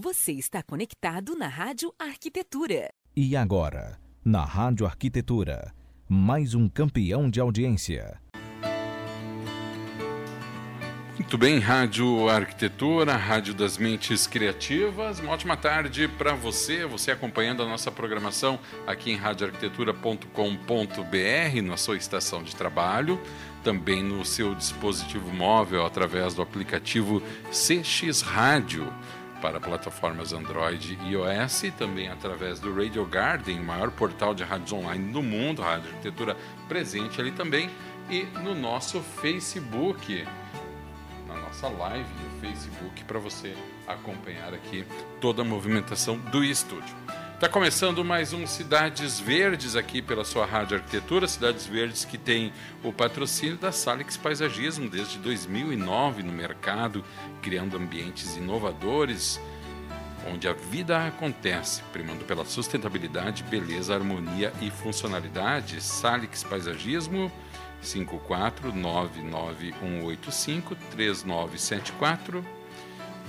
Você está conectado na Rádio Arquitetura. E agora, na Rádio Arquitetura, mais um campeão de audiência. Muito bem, Rádio Arquitetura, Rádio das Mentes Criativas. Uma ótima tarde para você, você acompanhando a nossa programação aqui em radioarquitetura.com.br, na sua estação de trabalho, também no seu dispositivo móvel através do aplicativo CX Rádio para plataformas Android e iOS e também através do Radio Garden, o maior portal de rádios online do mundo, Rádio Arquitetura presente ali também, e no nosso Facebook, na nossa live no Facebook, para você acompanhar aqui toda a movimentação do estúdio. Está começando mais um Cidades Verdes aqui pela sua Rádio Arquitetura, Cidades Verdes que tem o patrocínio da Salix Paisagismo desde 2009 no mercado, criando ambientes inovadores, onde a vida acontece, primando pela sustentabilidade, beleza, harmonia e funcionalidade. Salix Paisagismo 54991853974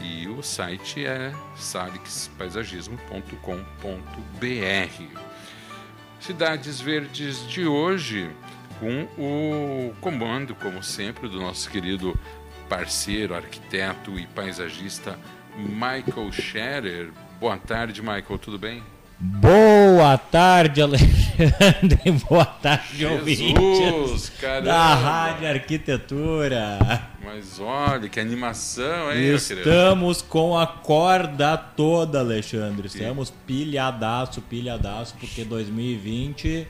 e o site é salixpaisagismo.com.br. Cidades Verdes de hoje com o comando, como sempre, do nosso querido parceiro, arquiteto e paisagista Michael Scherer. Boa tarde, Michael, tudo bem? Boa tarde, Alexandre. Boa tarde, ouvintes caramba. da Rádio Arquitetura. Mas olha, que animação, hein? Estamos com a corda toda, Alexandre. Estamos pilhadaço, pilhadaço, porque 2020...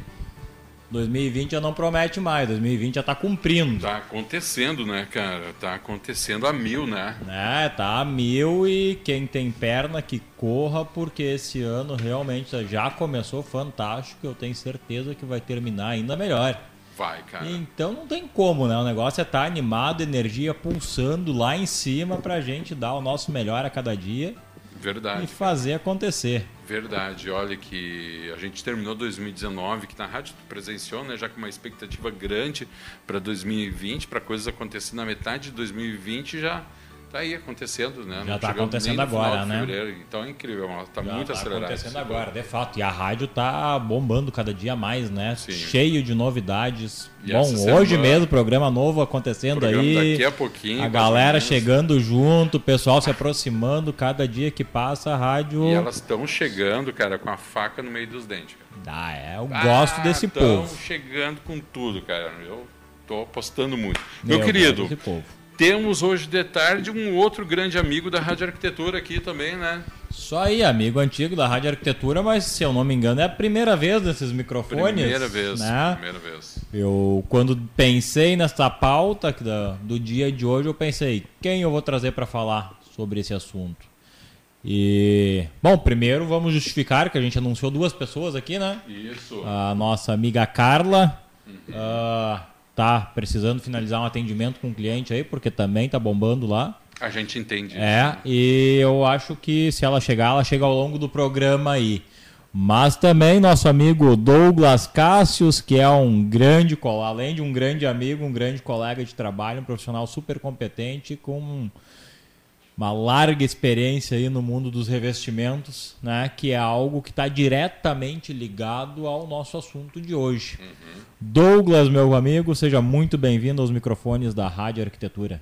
2020 já não promete mais, 2020 já tá cumprindo. Tá acontecendo, né, cara? Tá acontecendo a mil, né? né? Tá a mil e quem tem perna que corra, porque esse ano realmente já começou fantástico. Eu tenho certeza que vai terminar ainda melhor. Vai, cara. Então não tem como, né? O negócio é estar animado, energia pulsando lá em cima pra gente dar o nosso melhor a cada dia Verdade. e fazer acontecer. Verdade, olha que a gente terminou 2019, que na rádio tu presenciou, né, já com uma expectativa grande para 2020, para coisas acontecerem na metade de 2020 já tá aí acontecendo, né? Já tá chegamos acontecendo agora, né? Então é incrível, está Já muito tá acelerado. acontecendo agora, de fato. E a rádio tá bombando cada dia mais, né? Sim. Cheio de novidades. E Bom, hoje semana- mesmo, programa novo acontecendo Programa aí. daqui a pouquinho, A galera chegando junto, o pessoal se aproximando. Cada dia que passa, a rádio. E elas estão chegando, cara, com a faca no meio dos dentes. Cara. Ah, é, eu gosto desse povo. chegando com tudo, cara. Eu tô apostando muito. Eu Meu querido, gosto desse povo. Temos hoje de tarde um outro grande amigo da Rádio Arquitetura aqui também, né? Só aí, amigo antigo da Rádio Arquitetura, mas se eu não me engano, é a primeira vez nesses microfones. Primeira vez, Né? primeira vez. Eu, quando pensei nessa pauta do dia de hoje, eu pensei, quem eu vou trazer para falar sobre esse assunto? E, bom, primeiro vamos justificar que a gente anunciou duas pessoas aqui, né? Isso. A nossa amiga Carla ah, tá precisando finalizar um atendimento com um cliente aí, porque também tá bombando lá. A gente entende É, e eu acho que se ela chegar, ela chega ao longo do programa aí. Mas também nosso amigo Douglas Cássius, que é um grande, co- além de um grande amigo, um grande colega de trabalho, um profissional super competente, com uma larga experiência aí no mundo dos revestimentos, né? Que é algo que está diretamente ligado ao nosso assunto de hoje. Douglas, meu amigo, seja muito bem-vindo aos microfones da Rádio Arquitetura.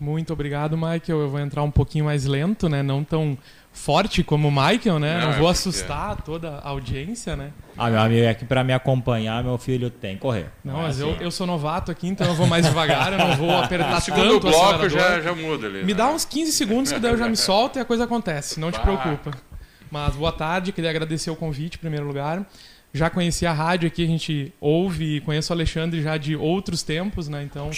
Muito obrigado, Michael. Eu vou entrar um pouquinho mais lento, né? Não tão forte como o Michael, né? Não, Não, é vou porque- assustar toda a audiência, né? Ah, meu amigo, é que pra me acompanhar, meu filho tem que correr. Não, é mas eu, assim. eu sou novato aqui, então eu vou mais devagar, eu não vou apertar No segundo tanto o bloco já, já muda ali. Me né? dá uns 15 segundos que daí eu já me solto e a coisa acontece, não te preocupa. Mas boa tarde, queria agradecer o convite em primeiro lugar. Já conheci a rádio aqui, a gente ouve e conheço o Alexandre já de outros tempos, né? Então,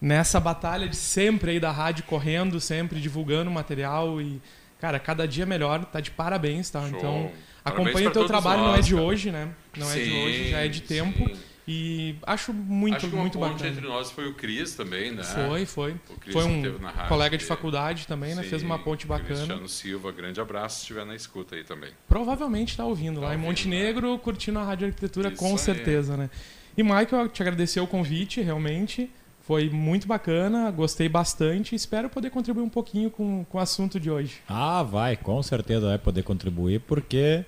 nessa batalha de sempre aí da rádio correndo, sempre divulgando material e cara, cada dia melhor, tá de parabéns, tá? Show. Então, acompanha o teu trabalho, não é nós, de cara. hoje, né? Não é de Sim, hoje, já é de tempo. sim. E acho muito, Acho que muito ponte bacana. entre nós foi o Cris também, né? Foi, foi. O Cris Foi um colega de faculdade também, né? Fez uma Sim, ponte bacana. Cristiano Silva, grande abraço se estiver na escuta aí também. Provavelmente tá ouvindo Tá lá em ouvindo, Montenegro, curtindo a Rádio Arquitetura, Isso com certeza, né? E Michael, te agradecer o convite, realmente. Foi muito bacana, gostei bastante e espero poder contribuir um pouquinho com, com o assunto de hoje. Ah, vai, com certeza vai poder contribuir, porque.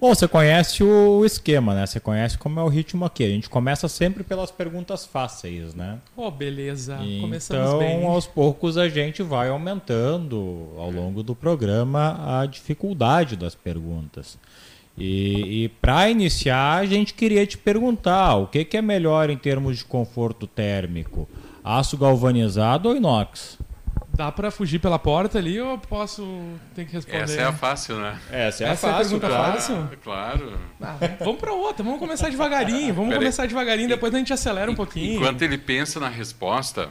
Bom, você conhece o esquema, né? Você conhece como é o ritmo aqui. A gente começa sempre pelas perguntas fáceis, né? Oh, beleza. Começamos então, bem. aos poucos a gente vai aumentando ao longo do programa a dificuldade das perguntas. E, e para iniciar, a gente queria te perguntar o que, que é melhor em termos de conforto térmico: aço galvanizado ou inox? Dá para fugir pela porta ali ou posso ter que responder? Essa é a fácil, né? Essa é Essa a é a fácil, pergunta claro. fácil? Claro. Ah, vamos para outra, vamos começar devagarinho, vamos Pera aí. começar devagarinho, depois a gente acelera um pouquinho. Enquanto ele pensa na resposta,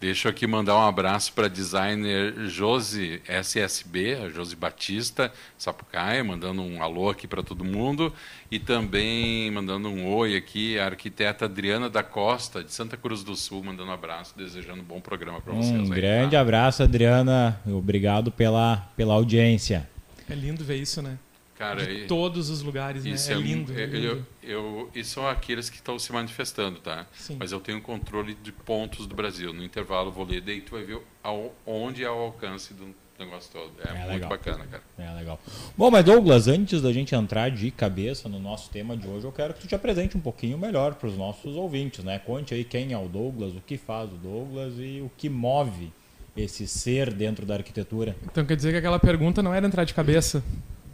deixa eu aqui mandar um abraço para designer Josi SSB, a Josi Batista, Sapucaia, mandando um alô aqui para todo mundo. E também mandando um oi aqui, a arquiteta Adriana da Costa, de Santa Cruz do Sul, mandando um abraço, desejando um bom programa para vocês. Um aí, grande tá? abraço, Adriana. Obrigado pela, pela audiência. É lindo ver isso, né? Cara, De e- todos os lugares, né? Isso É lindo. é- é lindo. eu- eu- e são aqueles que estão se manifestando, tá? Sim. Mas eu tenho controle de pontos do Brasil. No intervalo vou ler, daí tu vai ver ao- onde é o alcance do negócio todo. É, É muito legal. bacana, cara. É legal. Bom, mas Douglas, antes da gente entrar de cabeça no nosso tema de hoje, eu quero que tu te apresente um pouquinho melhor para os nossos ouvintes, né? Conte aí quem é o Douglas, o que faz o Douglas e o que move esse ser dentro da arquitetura. Então quer dizer que aquela pergunta não era entrar de cabeça.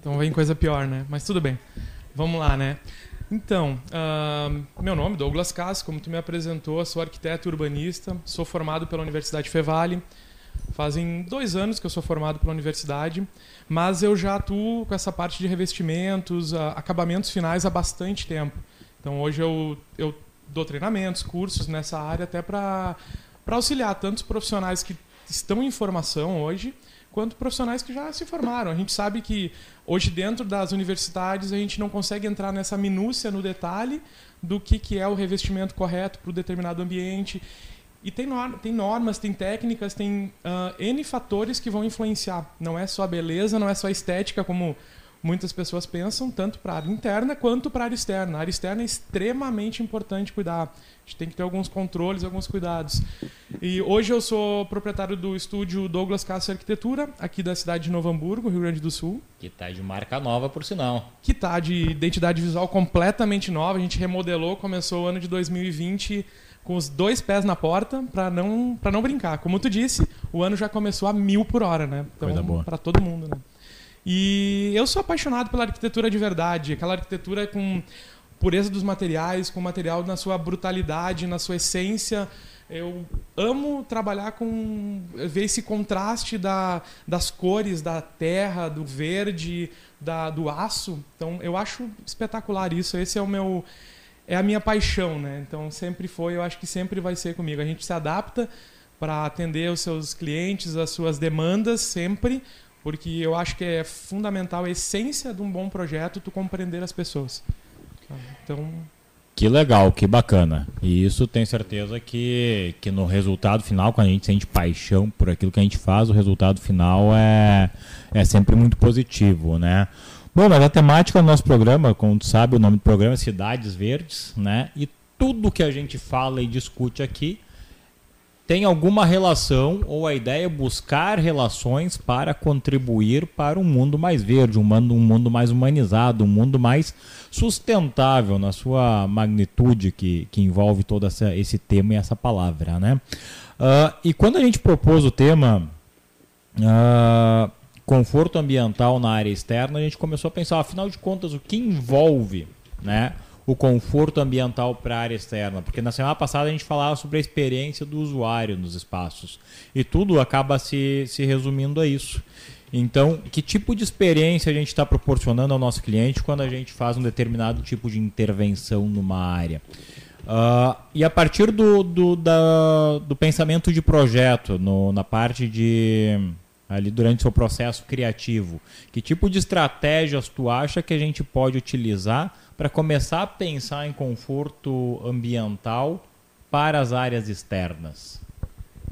Então vem coisa pior, né? Mas tudo bem. Vamos lá, né? Então, ahn, meu nome Douglas Cass, como tu me apresentou, sou arquiteto urbanista, sou formado pela Universidade Fevale. Fazem dois anos que eu sou formado pela universidade, mas eu já atuo com essa parte de revestimentos, ah, acabamentos finais há bastante tempo. Então hoje eu, eu dou treinamentos, cursos nessa área até para auxiliar tantos profissionais que estão em formação hoje, quanto profissionais que já se formaram. A gente sabe que hoje dentro das universidades a gente não consegue entrar nessa minúcia no detalhe do que, que é o revestimento correto para o determinado ambiente. E tem, nor- tem normas, tem técnicas, tem ah, N fatores que vão influenciar. Não é só beleza, não é só estética, como muitas pessoas pensam, tanto para a área interna quanto para a área externa. A área externa é extremamente importante cuidar. A gente tem que ter alguns controles, alguns cuidados. E hoje eu sou proprietário do estúdio Douglas Cássio Arquitetura, aqui da cidade de Novo Hamburgo, Rio Grande do Sul Que tá de marca nova, por sinal. que tá de identidade visual completamente nova. A gente remodelou, começou o ano de 2020 com os dois pés na porta para não para não brincar. Como tu disse, o ano já começou a mil por hora, né? Coisa boa. Então, para todo mundo, né? E eu sou apaixonado pela arquitetura de verdade, aquela arquitetura com pureza dos materiais, com material na sua brutalidade, na sua essência. Eu amo trabalhar com ver esse contraste da, das cores da terra, do verde, da, do aço. Então eu acho espetacular isso. Esse é o meu é a minha paixão, né? Então sempre foi, eu acho que sempre vai ser comigo. A gente se adapta para atender os seus clientes, as suas demandas sempre, porque eu acho que é fundamental a essência de um bom projeto tu compreender as pessoas. Então, Que legal, que bacana. E isso tenho certeza que, que no resultado final, quando a gente sente paixão por aquilo que a gente faz, o resultado final é, é sempre muito positivo, né? Bom, mas a temática do nosso programa, como tu sabe, o nome do programa é Cidades Verdes, né? E tudo que a gente fala e discute aqui tem alguma relação ou a ideia é buscar relações para contribuir para um mundo mais verde, um mundo, um mundo mais humanizado, um mundo mais sustentável na sua magnitude que, que envolve todo essa, esse tema e essa palavra, né? Ah, e quando a gente propôs o tema ah, conforto ambiental na área externa, a gente começou a pensar, afinal de contas, o que envolve, né? O conforto ambiental para a área externa, porque na semana passada a gente falava sobre a experiência do usuário nos espaços e tudo acaba se, se resumindo a isso. Então, que tipo de experiência a gente está proporcionando ao nosso cliente quando a gente faz um determinado tipo de intervenção numa área? Ah, e a partir do, do, da- do pensamento de projeto, no- na parte de ali durante o seu processo criativo, que tipo de estratégias tu acha que a gente pode utilizar para começar a pensar em conforto ambiental para as áreas externas?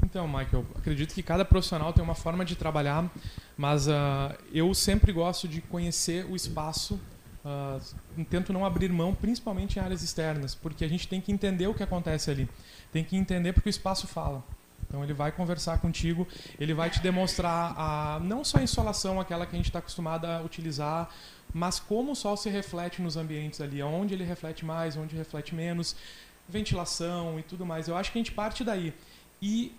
Então, Michael, acredito que cada profissional tem uma forma de trabalhar, mas ah, eu sempre gosto de conhecer o espaço uh, tento não abrir mão, principalmente em áreas externas, porque a gente tem que entender o que acontece ali. Tem que entender porque o espaço fala. Então ele vai conversar contigo, ele vai te demonstrar a, não só a insolação, aquela que a gente está acostumado a utilizar, mas como o sol se reflete nos ambientes ali, onde ele reflete mais, onde reflete menos, ventilação e tudo mais. Eu acho que a gente parte daí. E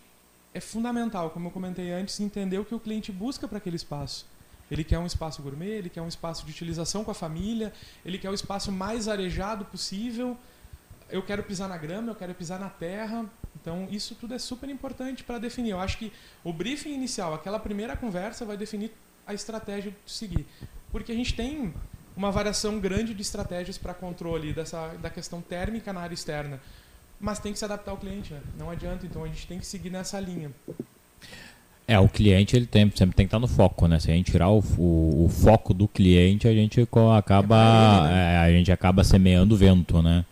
é fundamental, como eu comentei antes, entender o que o cliente busca para aquele espaço. Ele quer um espaço gourmet, ele quer um espaço de utilização com a família, ele quer o espaço mais arejado possível. Eu quero pisar na grama, eu quero pisar na terra. Então, isso tudo é super importante para definir. Eu acho que o briefing inicial, aquela primeira conversa, vai definir a estratégia de seguir. Porque a gente tem uma variação grande de estratégias para controle dessa, da questão térmica na área externa. Mas tem que se adaptar ao cliente, né? não adianta. Então, a gente tem que seguir nessa linha. É, o cliente ele tem, sempre tem que estar no foco, né? Se a gente tirar o, o, o foco do cliente, a gente acaba, é ele, né? é, a gente acaba semeando vento, né?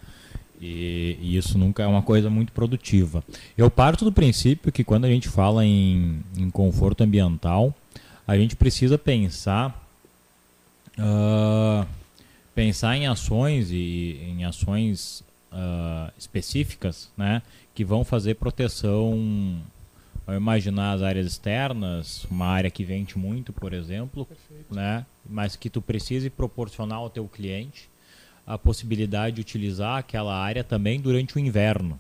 E, e, isso nunca é uma coisa muito produtiva. Eu parto do princípio que quando a gente fala em, em conforto ambiental, a gente precisa pensar uh, pensar em ações e em ações uh, específicas, né? Que vão fazer proteção ao imaginar as áreas externas, uma área que vende muito, por exemplo, Perfeito. né? mas que tu precise proporcionar ao teu cliente a possibilidade de utilizar aquela área também durante o inverno.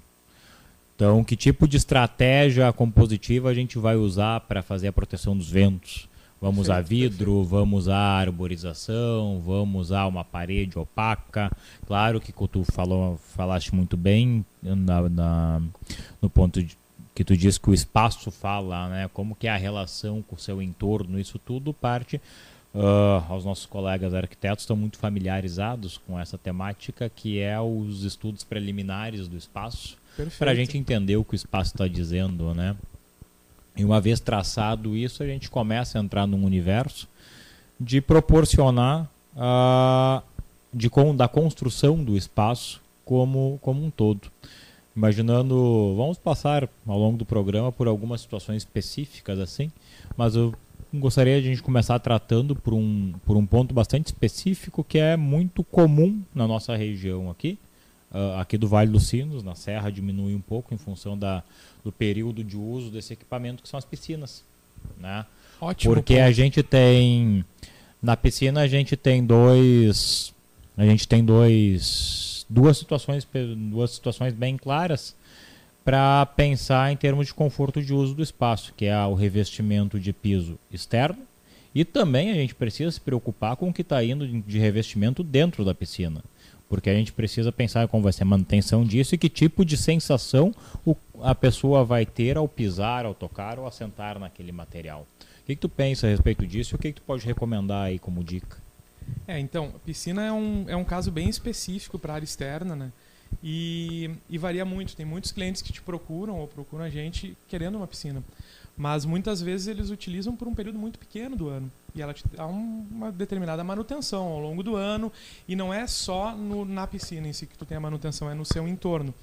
Então, que tipo de estratégia compositiva a gente vai usar para fazer a proteção dos ventos? Vamos usar vidro, vamos usar arborização, vamos usar uma parede opaca. Claro que tu falou, falaste muito bem na, na, no ponto de, que tu diz que o espaço fala, né? Como que é a relação com o seu entorno, isso tudo parte uh, aos nossos colegas arquitetos estão muito familiarizados com essa temática que é os estudos preliminares do espaço. Para a gente entender o que o espaço está dizendo, né? E uma vez traçado isso, a gente começa a entrar num universo de proporcionar uh, de, da construção do espaço como, como um todo. Imaginando, vamos passar ao longo do programa por algumas situações específicas assim, mas eu gostaria de a gente começar tratando por um, por um ponto bastante específico que é muito comum na nossa região aqui, uh, aqui do Vale dos Sinos, na Serra diminui um pouco em função da, do período de uso desse equipamento que são as piscinas, né? Ótimo. Porque ponto. a gente tem na piscina a gente tem dois a gente tem dois duas situações, duas situações bem claras para pensar em termos de conforto de uso do espaço, que é o revestimento de piso externo, e também a gente precisa se preocupar com o que está indo de revestimento dentro da piscina, porque a gente precisa pensar como vai ser a manutenção disso e que tipo de sensação a pessoa vai ter ao pisar, ao tocar ou assentar naquele material. O que, que tu pensa a respeito disso e o que, que tu pode recomendar aí como dica? É, então, piscina é um, é um caso bem específico para área externa, né? E, e, varia muito. Tem muitos clientes que te procuram ou procuram a gente querendo uma piscina. Mas muitas vezes eles utilizam por um período muito pequeno do ano. E ela te dá um, uma determinada manutenção ao longo do ano. E não é só no, na piscina em si que tu tem a manutenção, é no seu entorno.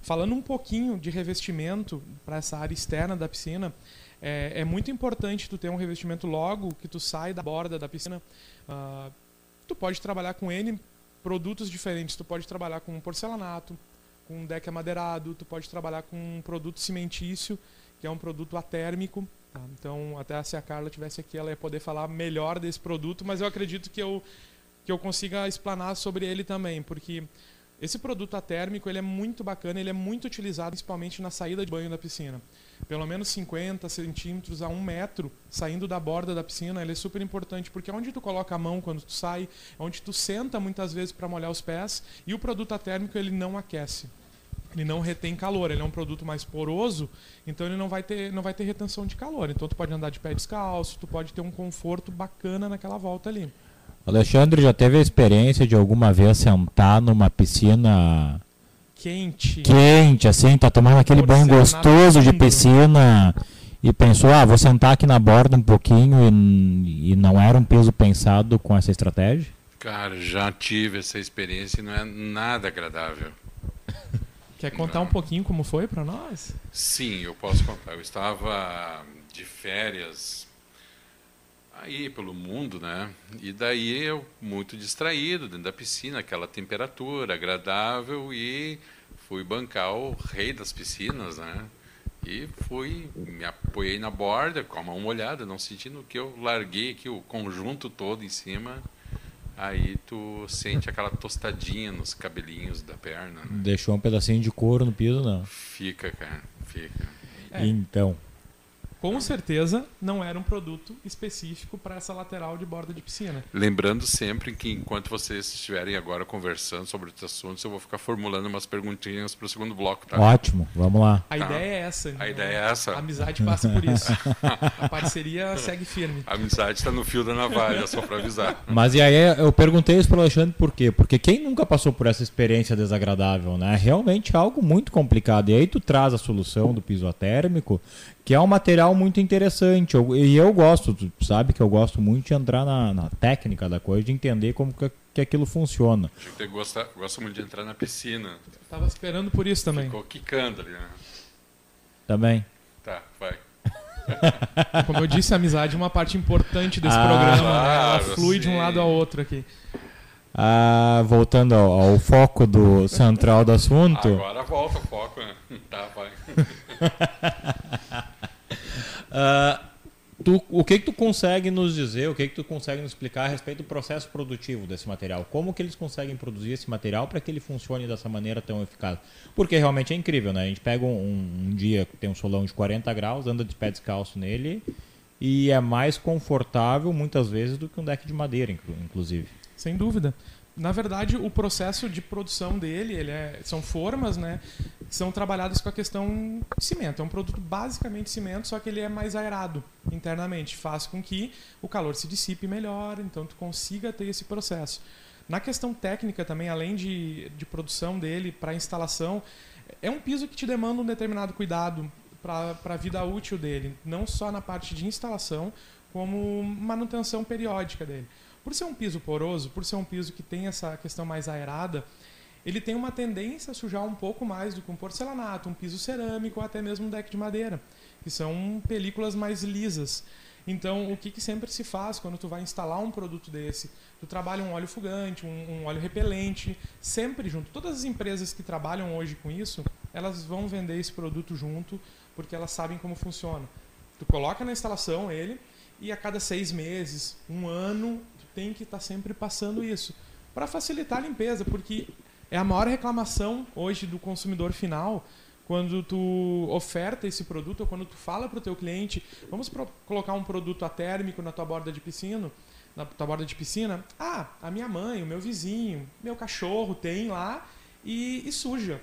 Falando um pouquinho de revestimento para essa área externa da piscina, é, é, muito importante tu ter um revestimento logo que tu sai da borda da piscina. Uh, tu pode trabalhar com N produtos diferentes. Tu pode trabalhar com porcelanato, com deck amadeirado, tu pode trabalhar com um produto cimentício, que é um produto atérmico. Tá? Então, até se a Carla tivesse aqui, ela ia poder falar melhor desse produto, mas eu acredito que eu, que eu consiga explanar sobre ele também, porque esse produto atérmico ele é muito bacana, ele é muito utilizado principalmente na saída de banho da piscina pelo menos 50 centímetros a um metro saindo da borda da piscina, ele é super importante, porque é onde tu coloca a mão quando tu sai, é onde tu senta muitas vezes para molhar os pés, e o produto atérmico ele não aquece. Ele não retém calor, ele é um produto mais poroso, então ele não vai ter, não vai ter retenção de calor. Então tu pode andar de pé descalço, tu pode ter um conforto bacana naquela volta ali. Alexandre já teve a experiência de alguma vez sentar numa piscina quente. Quente, assim, tá tomando aquele banho gostoso de piscina e pensou, ah, vou sentar aqui na borda um pouquinho e, e não era um peso pensado com essa estratégia? Cara, já tive essa experiência e não é nada agradável. Quer contar não. um pouquinho como foi para nós? Sim, eu posso contar. Eu estava de férias aí pelo mundo, né? E daí eu muito distraído dentro da piscina, aquela temperatura agradável e fui bancar o rei das piscinas, né? E fui, me apoiei na borda, com a mão molhada, não sentindo que eu larguei aqui o conjunto todo em cima. Aí tu sente aquela tostadinha nos cabelinhos da perna. Né? Deixou um pedacinho de couro no piso, não? Fica, cara, fica. É. Então. Com certeza não era um produto específico para essa lateral de borda de piscina. Lembrando sempre que enquanto vocês estiverem agora conversando sobre os assuntos, eu vou ficar formulando umas perguntinhas para o segundo bloco, tá? Ótimo, vamos lá. A Tá. ideia é essa. A então, ideia é essa. A amizade passa por isso. A parceria segue firme. A amizade está no fio da navalha, só para avisar. Mas e aí eu perguntei isso pro Alexandre por quê? Porque quem nunca passou por essa experiência desagradável, né? É realmente algo muito complicado. E aí tu traz a solução do piso atérmico, que é um material muito interessante. Eu- e eu gosto, tu sabe que eu gosto muito de entrar na, na técnica da coisa, de entender como que, que aquilo funciona. A gente gosta, gosta muito de entrar na piscina. Tava esperando por isso também. Ficou quicando ali, né? Também. Tá, vai. Como eu disse, a amizade é uma parte importante desse Ah, programa. né? Ela claro, flui de um sim. lado ao outro aqui. Ah, voltando ao, ao foco do central do assunto. Agora volta o foco, né? Tá, vai. Ah, tu- o que, que tu consegue nos dizer, o que, que tu consegue nos explicar a respeito do processo produtivo desse material? Como que eles conseguem produzir esse material para que ele funcione dessa maneira tão eficaz? Porque realmente é incrível, né? A gente pega um, um dia que tem um solão de 40 graus, anda de pé descalço nele e é mais confortável muitas vezes do que um deck de madeira, inclu- inclusive. Sem dúvida. Na verdade, o processo de produção dele, ele é- são formas, né, são trabalhadas com a questão cimento. É um produto basicamente cimento, só que ele é mais aerado internamente, faz com que o calor se dissipe melhor, então tu consiga ter esse processo. Na questão técnica também, além de, de produção dele para instalação, é um piso que te demanda um determinado cuidado para a vida útil dele, não só na parte de instalação, como manutenção periódica dele. Por ser um piso poroso, por ser um piso que tem essa questão mais aerada, ele tem uma tendência a sujar um pouco mais do que um porcelanato, um piso cerâmico ou até mesmo um deck de madeira, que são películas mais lisas. Então, o que, que sempre se faz quando tu vai instalar um produto desse? Tu trabalha um óleo fugante, um, um óleo repelente, sempre junto. Todas as empresas que trabalham hoje com isso, elas vão vender esse produto junto, porque elas sabem como funciona. Tu coloca na instalação ele e a cada seis meses, um ano, tem que estar sempre passando isso. Para facilitar a limpeza, porque é a maior reclamação hoje do consumidor final quando tu oferta esse produto ou quando tu fala para o teu cliente, vamos colocar um produto atérmico na tua borda de piscina, na tua borda de piscina, ah, a minha mãe, o meu vizinho, meu cachorro tem lá e, e suja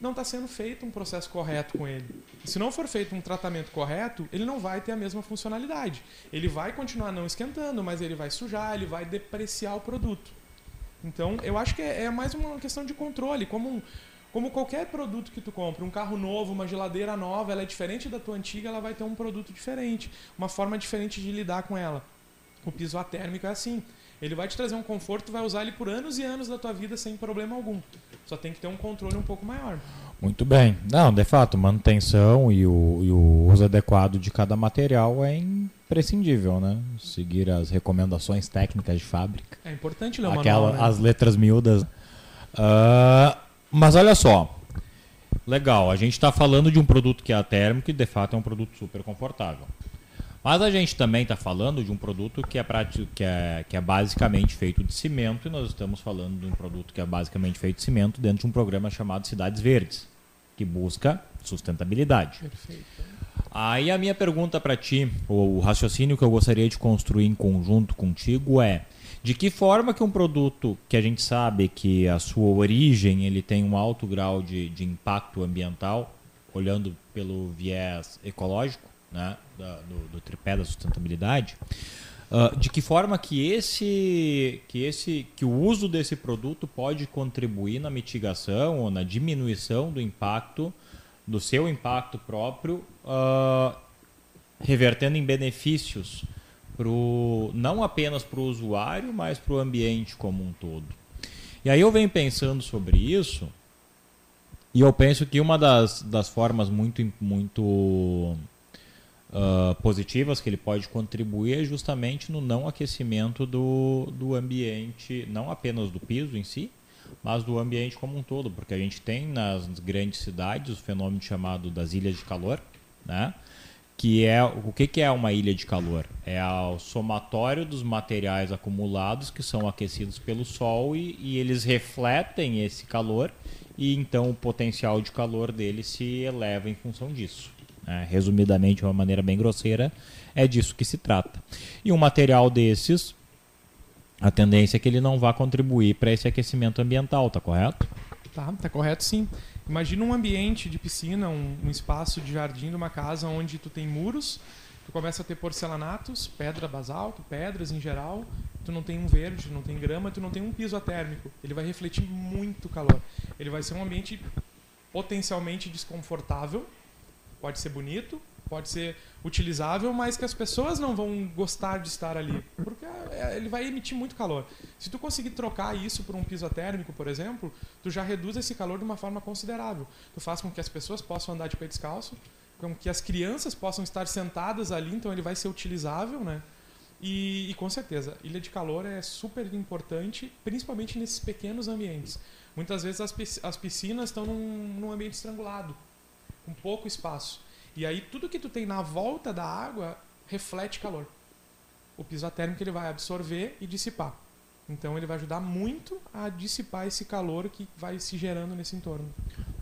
não está sendo feito um processo correto com ele. Se não for feito um tratamento correto, ele não vai ter a mesma funcionalidade. Ele vai continuar não esquentando, mas ele vai sujar, ele vai depreciar o produto. Então, eu acho que é, é mais uma questão de controle. Como, um- como qualquer produto que tu compra, um carro novo, uma geladeira nova, ela é diferente da tua antiga, ela vai ter um produto diferente, uma forma diferente de lidar com ela. O piso atérmico é assim. Ele vai te trazer um conforto, vai usar ele por anos e anos da tua vida sem problema algum. Só tem que ter um controle um pouco maior. Muito bem. Não, de fato, manutenção e o, e o uso adequado de cada material é imprescindível, né? Seguir as recomendações técnicas de fábrica. É importante ler o Aquela, manual, né? As letras miúdas. Ah, mas olha só. Legal, a gente está falando de um produto que é atérmico e de fato é um produto super confortável. Mas a gente também está falando de um produto que é, prático, que, é, que é basicamente feito de cimento e nós estamos falando de um produto que é basicamente feito de cimento dentro de um programa chamado Cidades Verdes, que busca sustentabilidade. Perfeito. Aí a minha pergunta para ti, ou o raciocínio que eu gostaria de construir em conjunto contigo é: de que forma que um produto que a gente sabe que a sua origem ele tem um alto grau de, de impacto ambiental, olhando pelo viés ecológico, né, da- do, do tripé da sustentabilidade, ah, de que forma que esse, que esse, que o uso desse produto pode contribuir na mitigação ou na diminuição do impacto do seu impacto próprio, ah, revertendo em benefícios pro, não apenas para o usuário, mas para o ambiente como um todo. E aí eu venho pensando sobre isso, e eu penso que uma das, das formas muito, muito uh, positivas que ele pode contribuir é justamente no não aquecimento do, do ambiente, não apenas do piso em si, mas do ambiente como um todo, porque a gente tem nas grandes cidades o fenômeno chamado das ilhas de calor, né? que é o que, que é uma ilha de calor? É o somatório dos materiais acumulados que são aquecidos pelo sol e, e, eles refletem esse calor e então o potencial de calor dele se eleva em função disso. É, resumidamente, de uma maneira bem grosseira, é disso que se trata. E um material desses, a tendência é que ele não vá contribuir para esse aquecimento ambiental, tá correto? Tá, tá correto sim. Imagina um ambiente de piscina, um, um espaço de jardim de uma casa onde tu tem muros, tu começa a ter porcelanatos, pedra basalto, pedras em geral, tu não tem um verde, não tem grama, tu não tem um piso atérmico. Ele vai refletir muito calor. Ele vai ser um ambiente potencialmente desconfortável, pode ser bonito, pode ser utilizável, mas que as pessoas não vão gostar de estar ali, porque é, ele vai emitir muito calor. Se tu conseguir trocar isso por um piso térmico, por exemplo, tu já reduz esse calor de uma forma considerável. Tu faz com que as pessoas possam andar de pé descalço, com que as crianças possam estar sentadas ali, então ele vai ser utilizável, né? E, e com certeza, ilha de calor é super importante, principalmente nesses pequenos ambientes. Muitas vezes as, as piscinas estão num, num ambiente estrangulado, com pouco espaço. E aí tudo que tu tem na volta da água reflete calor. O piso térmico ele vai absorver e dissipar. Então ele vai ajudar muito a dissipar esse calor que vai se gerando nesse entorno.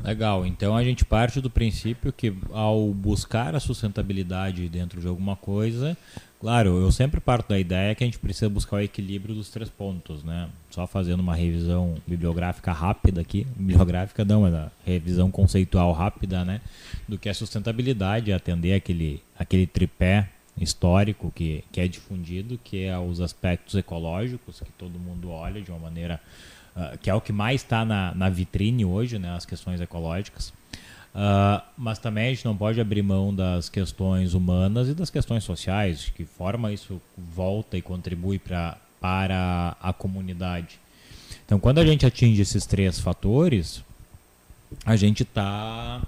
Legal. Então a gente parte do princípio que ao buscar a sustentabilidade dentro de alguma coisa, claro, eu sempre parto da ideia que a gente precisa buscar o equilíbrio dos três pontos, né? Só fazendo uma revisão bibliográfica rápida aqui, bibliográfica não, mas a revisão conceitual rápida, né, do que é sustentabilidade, atender aquele aquele tripé histórico que, que é difundido, que é os aspectos ecológicos, que todo mundo olha de uma maneira uh, que é o que mais está na, na vitrine hoje, né, as questões ecológicas. Uh, mas também a gente não pode abrir mão das questões humanas e das questões sociais, que forma isso volta e contribui pra, para a comunidade. Então, quando a gente atinge esses três fatores, a gente está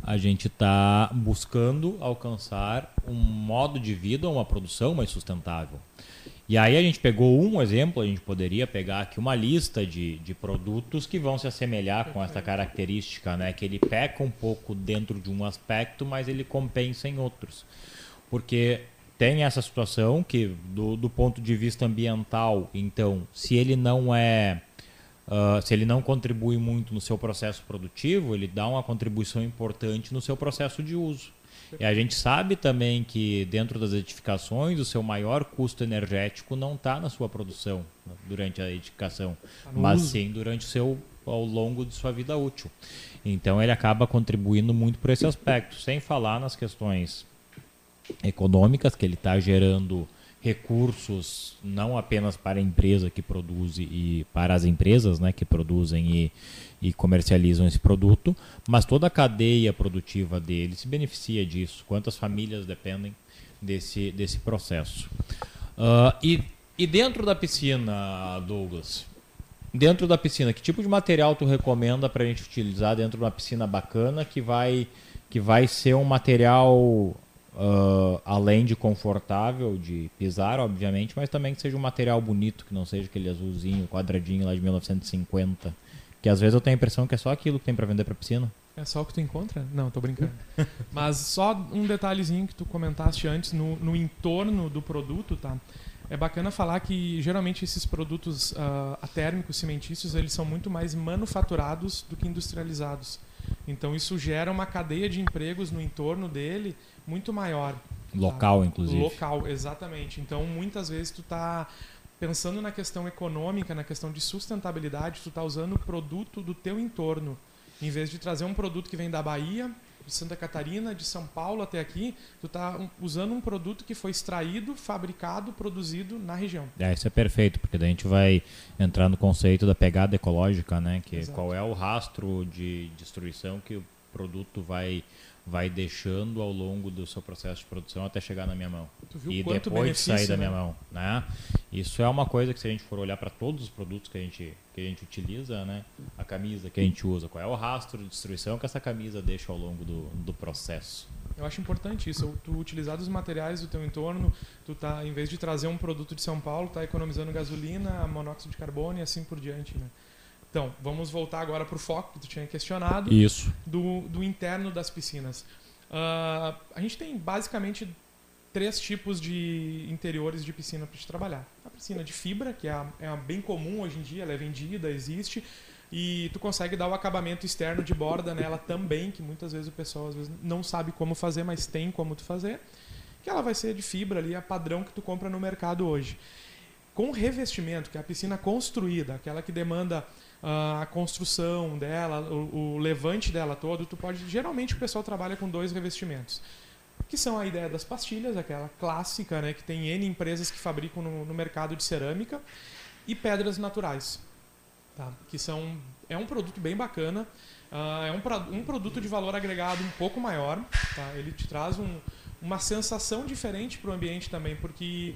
a gente está buscando alcançar um modo de vida, uma produção mais sustentável. E aí a gente pegou um exemplo, a gente poderia pegar aqui uma lista de, de produtos que vão se assemelhar com essa característica, né? Que ele peca um pouco dentro de um aspecto, mas ele compensa em outros. Porque tem essa situação que, do, do ponto de vista ambiental, então, se ele não é Uh, se ele não contribui muito no seu processo produtivo, ele dá uma contribuição importante no seu processo de uso. E a gente sabe também que dentro das edificações o seu maior custo energético não está na sua produção né, durante a edificação, tá mas sim durante o seu ao longo de sua vida útil. Então ele acaba contribuindo muito por esse aspecto, sem falar nas questões econômicas que ele está gerando recursos não apenas para a empresa que produz e para as empresas né, que produzem e, e comercializam esse produto, mas toda a cadeia produtiva dele se beneficia disso. Quantas famílias dependem desse, desse processo? Uh, e, e dentro da piscina, Douglas? Dentro da piscina, que tipo de material tu recomenda para a gente utilizar dentro de uma piscina bacana que vai, que vai ser um material Uh, além de confortável de pisar, obviamente, mas também que seja um material bonito, que não seja aquele azulzinho, quadradinho lá de 1950. Que às vezes eu tenho a impressão que é só aquilo que tem para vender para piscina. É só o que tu encontra? Não, tô brincando. mas só um detalhezinho que tu comentaste antes no, no entorno do produto, tá? É bacana falar que geralmente esses produtos uh, atérmicos cimentícios eles são muito mais manufaturados do que industrializados. Então isso gera uma cadeia de empregos no entorno dele muito maior. Local, tá? inclusive. Local, exatamente. Então, muitas vezes tu está pensando na questão econômica, na questão de sustentabilidade, tu está usando o produto do teu entorno. Em vez de trazer um produto que vem da Bahia, de Santa Catarina, de São Paulo até aqui, tu está usando um produto que foi extraído, fabricado, produzido na região. É, isso é perfeito, porque daí a gente vai entrar no conceito da pegada ecológica, né? Que Exato. qual é o rastro de destruição que o produto vai vai deixando ao longo do seu processo de produção até chegar na minha mão. e depois de sair da minha né? mão, né? Isso é uma coisa que se a gente for olhar para todos os produtos que a gente que a gente utiliza, né? A camisa que a gente usa, qual é o rastro de destruição que essa camisa deixa ao longo do, do processo. Eu acho importante isso, tu utilizar dos materiais do teu entorno, tu tá, em vez de trazer um produto de São Paulo, tá economizando gasolina, monóxido de carbono e assim por diante, né? Então, vamos voltar agora para o foco que tu tinha questionado. Isso. Do, do interno das piscinas. Uh, a gente tem basicamente três tipos de interiores de piscina para te trabalhar. A piscina de fibra, que é, a, é a bem comum hoje em dia, ela é vendida, existe. E tu consegue dar o acabamento externo de borda nela também, que muitas vezes o pessoal às vezes não sabe como fazer, mas tem como tu fazer. Que ela vai ser de fibra ali, a padrão que tu compra no mercado hoje. Com revestimento, que é a piscina construída, aquela que demanda a construção dela, o, o levante dela todo, tu pode. Geralmente o pessoal trabalha com dois revestimentos que são a ideia das pastilhas, aquela clássica, né, que tem N empresas que fabricam no, no mercado de cerâmica, e pedras naturais, tá? que são é um produto bem bacana, uh, é um, um produto de valor agregado um pouco maior, tá? ele te traz um, uma sensação diferente para o ambiente também, porque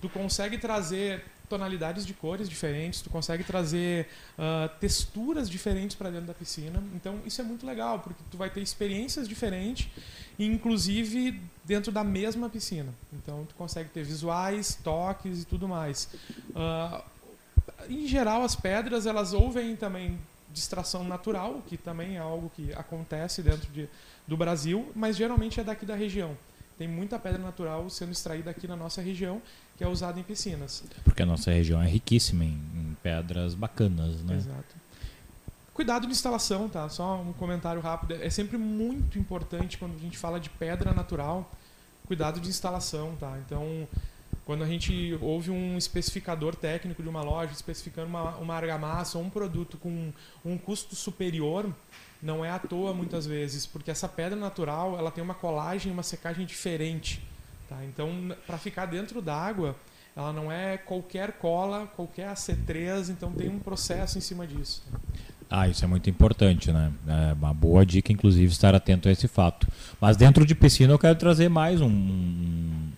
tu consegue trazer tonalidades de cores diferentes, tu consegue trazer uh, texturas diferentes para dentro da piscina. Então isso é muito legal, porque tu vai ter experiências diferentes, inclusive dentro da mesma piscina. Então tu consegue ter visuais, toques e tudo mais. Uh, em geral, as pedras elas ou vêm também de extração natural, que também é algo que acontece dentro de, do Brasil, mas geralmente é daqui da região. Tem muita pedra natural sendo extraída aqui na nossa região, que é usada em piscinas. Porque a nossa região é riquíssima em, em pedras bacanas, né? Exato. Cuidado de instalação, tá? Só um comentário rápido. É sempre muito importante quando a gente fala de pedra natural, cuidado de instalação, tá? Então, quando a gente ouve um especificador técnico de uma loja especificando uma, uma argamassa ou um produto com um custo superior, não é à toa muitas vezes, porque essa pedra natural ela tem uma colagem, uma secagem diferente. Tá? Então, para ficar dentro d'água, ela não é qualquer cola, qualquer AC3, então tem um processo em cima disso. Ah, isso é muito importante, né? É uma boa dica, inclusive, estar atento a esse fato. Mas dentro de piscina eu quero trazer mais um,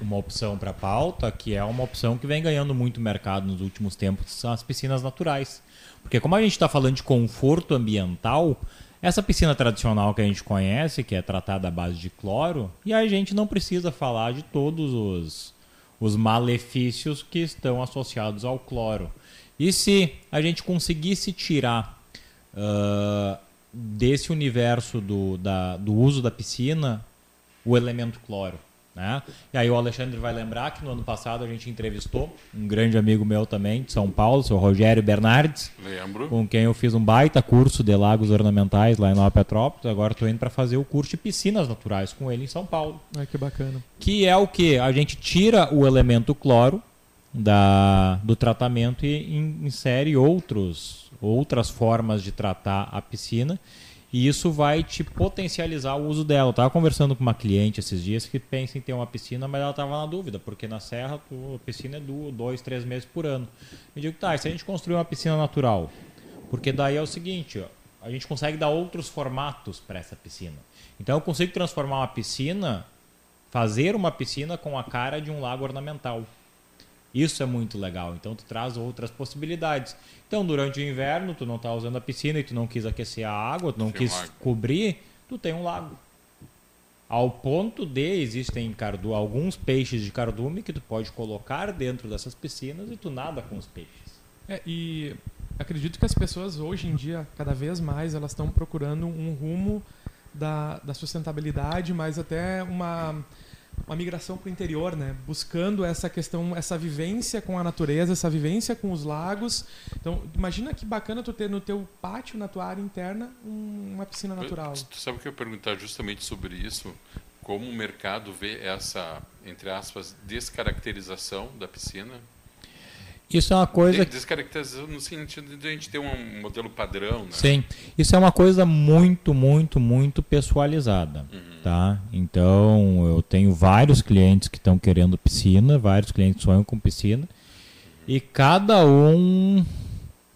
uma opção para pauta, que é uma opção que vem ganhando muito mercado nos últimos tempos, são as piscinas naturais. Porque como a gente está falando de conforto ambiental, essa piscina tradicional que a gente conhece, que é tratada à base de cloro, e a gente não precisa falar de todos os, os malefícios que estão associados ao cloro. E se a gente conseguisse tirar uh, desse universo do, da, do uso da piscina o elemento cloro? Né? E aí o Alexandre vai lembrar que no ano passado a gente entrevistou um grande amigo meu também, de São Paulo, seu Rogério Bernardes. Lembro. Com quem eu fiz um baita curso de lagos ornamentais lá em Nova Petrópolis. Agora estou indo para fazer o curso de piscinas naturais com ele em São Paulo. Ai, que bacana. Que é o que? A gente tira o elemento cloro da, do tratamento e insere outros, outras formas de tratar a piscina e isso vai te potencializar o uso dela. Eu estava conversando com uma cliente esses dias que pensa em ter uma piscina, mas ela estava na dúvida, porque na Serra a piscina é do, dois, três meses por ano. Eu digo, tá, e se a gente construir uma piscina natural? Porque daí é o seguinte, ó, a gente consegue dar outros formatos para essa piscina. Então eu consigo transformar uma piscina, fazer uma piscina com a cara de um lago ornamental. Isso é muito legal. Então tu traz outras possibilidades. Então durante o inverno tu não está usando a piscina e tu não quis aquecer a água, tu não tem quis um cobrir, tu tem um lago. Ao ponto de existem cardu alguns peixes de cardume que tu pode colocar dentro dessas piscinas e tu nada com os peixes. É, e acredito que as pessoas hoje em dia, cada vez mais, elas estão procurando um rumo da, da sustentabilidade, mas até uma uma migração para o interior, né? Buscando essa questão, essa vivência com a natureza, essa vivência com os lagos. Então, imagina que bacana tu ter no teu pátio, na tua área interna, um, uma piscina natural. Tu, sabe que eu ia perguntar justamente sobre isso? Como o mercado vê essa, entre aspas, descaracterização da piscina? Isso é uma coisa. Descaracterização no sentido de a gente ter um modelo padrão, né? Sim. Isso é uma coisa muito, muito, muito pessoalizada. Uhum. Tá? Então, eu tenho vários clientes que estão querendo piscina, vários clientes sonham com piscina. E cada um.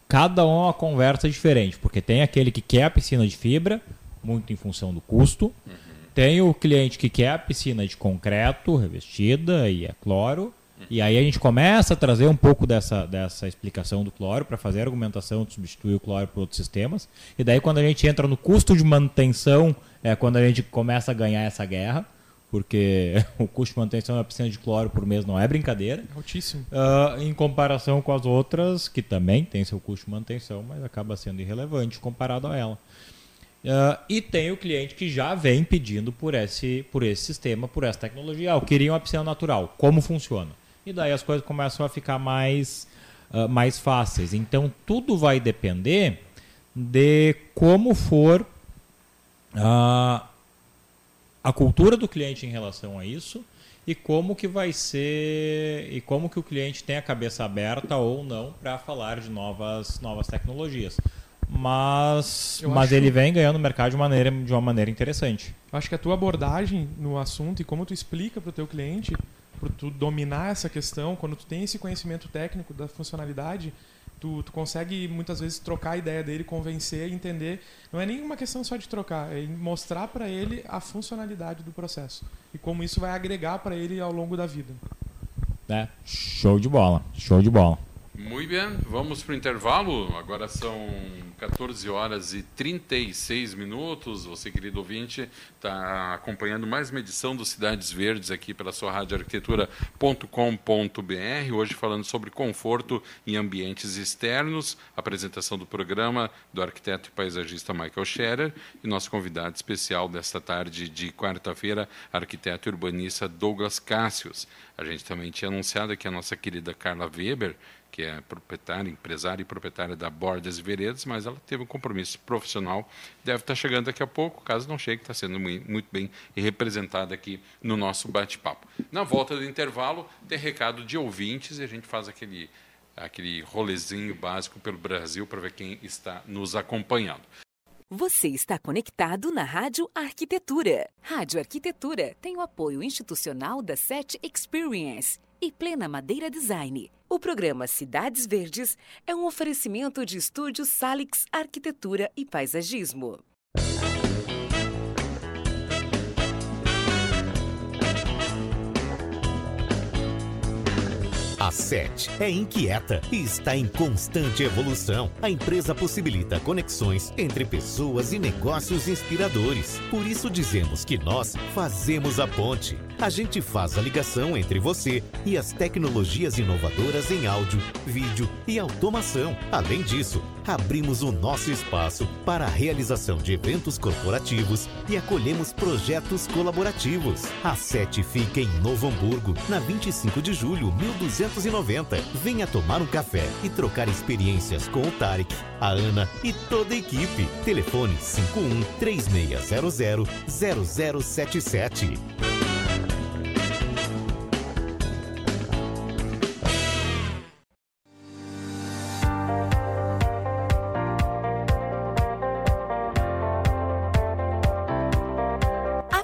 Cada um é uma conversa diferente. Porque tem aquele que quer a piscina de fibra, muito em função do custo. Uhum. Tem o cliente que quer a piscina de concreto, revestida e é cloro. E aí a gente começa a trazer um pouco dessa, dessa explicação do cloro para fazer a argumentação de substituir o cloro por outros sistemas. E daí quando a gente entra no custo de manutenção é quando a gente começa a ganhar essa guerra, porque o custo de manutenção da piscina de cloro por mês não é brincadeira. É altíssimo. Uh, em comparação com as outras, que também tem seu custo de manutenção, mas acaba sendo irrelevante comparado a ela. Uh, e tem o cliente que já vem pedindo por esse, por esse sistema, por essa tecnologia. Ah, eu queria uma piscina natural. Como funciona? E daí as coisas começam a ficar mais, uh, mais fáceis. Então, tudo vai depender de como for uh, a cultura do cliente em relação a isso e como que vai ser e como que o cliente tem a cabeça aberta ou não para falar de novas, novas tecnologias mas, mas ele vem ganhando o mercado de, maneira, de uma maneira interessante. Acho que a tua abordagem no assunto e como tu explica para o teu cliente, para tu dominar essa questão, quando tu tem esse conhecimento técnico da funcionalidade, tu, tu consegue muitas vezes trocar a ideia dele, convencer entender. Não é nenhuma questão só de trocar, é mostrar para ele a funcionalidade do processo e como isso vai agregar para ele ao longo da vida. É, show de bola, show de bola. Muito bem, vamos para o intervalo. Agora são 14 horas e 36 minutos. Você, querido ouvinte, está acompanhando mais uma edição do Cidades Verdes aqui pela sua rádio arquitetura.com.br. Hoje falando sobre conforto em ambientes externos. Apresentação do programa do arquiteto e paisagista Michael Scherer e nosso convidado especial desta tarde de quarta-feira, arquiteto e urbanista Douglas Cássios. A gente também tinha anunciado aqui a nossa querida Carla Weber, que é proprietária, empresária e proprietária da Bordas Veredas, mas ela teve um compromisso profissional, deve estar chegando daqui a pouco, caso não chegue, está sendo muito bem representada aqui no nosso bate-papo. Na volta do intervalo, tem recado de ouvintes e a gente faz aquele, aquele rolezinho básico pelo Brasil para ver quem está nos acompanhando. Você está conectado na Rádio Arquitetura. Rádio Arquitetura tem o apoio institucional da SET Experience e Plena Madeira Design. O programa Cidades Verdes é um oferecimento de estúdios Salix Arquitetura e Paisagismo. A SET é inquieta e está em constante evolução. A empresa possibilita conexões entre pessoas e negócios inspiradores. Por isso dizemos que nós fazemos a ponte. A gente faz a ligação entre você e as tecnologias inovadoras em áudio, vídeo e automação. Além disso, abrimos o nosso espaço para a realização de eventos corporativos e acolhemos projetos colaborativos. A SET fica em Novo Hamburgo, na 25 de julho, 1290. Venha tomar um café e trocar experiências com o Tarek, a Ana e toda a equipe. Telefone 51 3600 0077.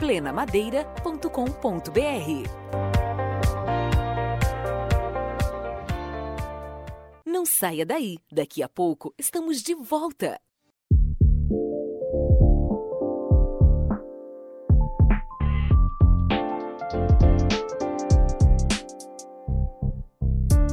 plenamadeira.com.br. Não saia daí, daqui a pouco estamos de volta.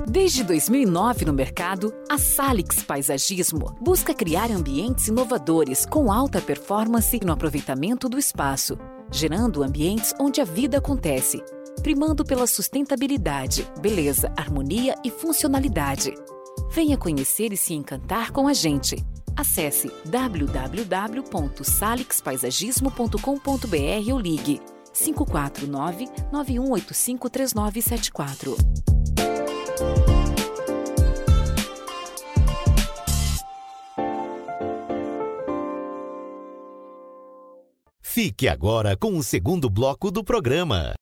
Desde 2009 no mercado, a Salix Paisagismo busca criar ambientes inovadores com alta performance no aproveitamento do espaço gerando ambientes onde a vida acontece, primando pela sustentabilidade, beleza, harmonia e funcionalidade. Venha conhecer e se encantar com a gente. Acesse www.salixpaisagismo.com.br ou ligue 549 9185 3974. Fique agora com o segundo bloco do programa.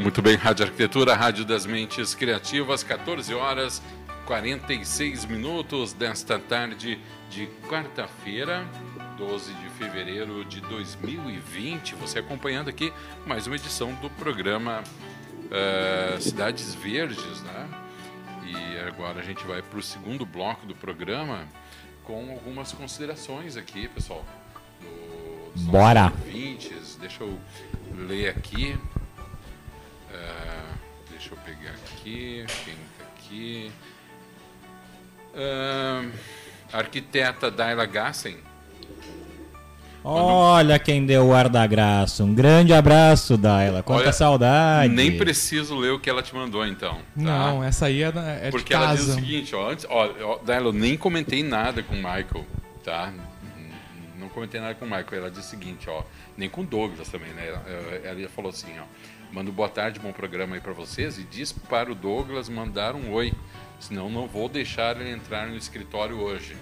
Muito bem, Rádio Arquitetura, Rádio das Mentes Criativas, 14 horas 46 minutos desta tarde de quarta-feira. 12 de fevereiro de 2020. Você acompanhando aqui mais uma edição do programa uh, Cidades Verdes, né? E agora a gente vai para o segundo bloco do programa com algumas considerações aqui, pessoal. Do, Bora! Ouvintes. Deixa eu ler aqui. Uh, deixa eu pegar aqui. Quem está aqui? Uh, arquiteta Daila Gassen Olha quem deu o ar da graça. Um grande abraço, Daila. Quanta Olha, saudade. Nem preciso ler o que ela te mandou, então. Tá? Não, essa aí é, é Porque ela diz o seguinte, ó, antes, ó, Daila, eu nem comentei nada com o Michael, tá? Não comentei nada com o Michael. Ela disse o seguinte, ó, nem com o Douglas também, né? Ela, ela falou assim, ó, manda boa tarde, bom programa aí para vocês e diz para o Douglas mandar um oi, senão não vou deixar ele entrar no escritório hoje.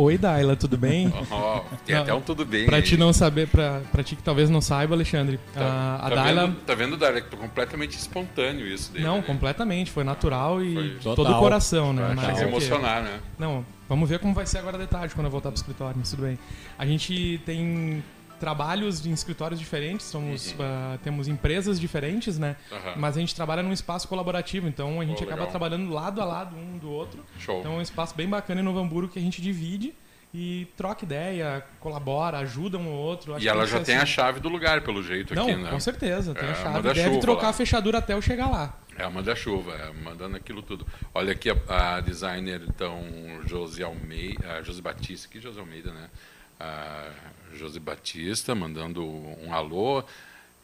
Oi, Daila, tudo bem? Oh, tem até um tudo bem. Pra aí. ti não saber, pra, pra ti que talvez não saiba, Alexandre, tá, a, a tá Daila. Vendo, tá vendo, Daila, que completamente espontâneo isso dele. Não, né? completamente, foi natural e foi todo o coração, né? Mas, se emocionar, né? Não, vamos ver como vai ser agora de tarde quando eu voltar pro escritório, mas tudo bem. A gente tem trabalhos em escritórios diferentes, somos, uhum. uh, temos empresas diferentes, né? Uhum. Mas a gente trabalha num espaço colaborativo, então a gente oh, acaba legal. trabalhando lado a lado um do outro. Show. Então é um espaço bem bacana em Novo Hamburgo que a gente divide e troca ideia, colabora, ajuda um ou outro. Acho e ela já tem assim. a chave do lugar, pelo jeito Não, aqui, né? com certeza, tem é, a chave. Deve chuva, trocar lá. a fechadura até eu chegar lá. É a manda-chuva, é, mandando aquilo tudo. Olha aqui a, a designer, então, Josi Almeida, a Josi Batista, que Josi Almeida, né? A Josi Batista, mandando um alô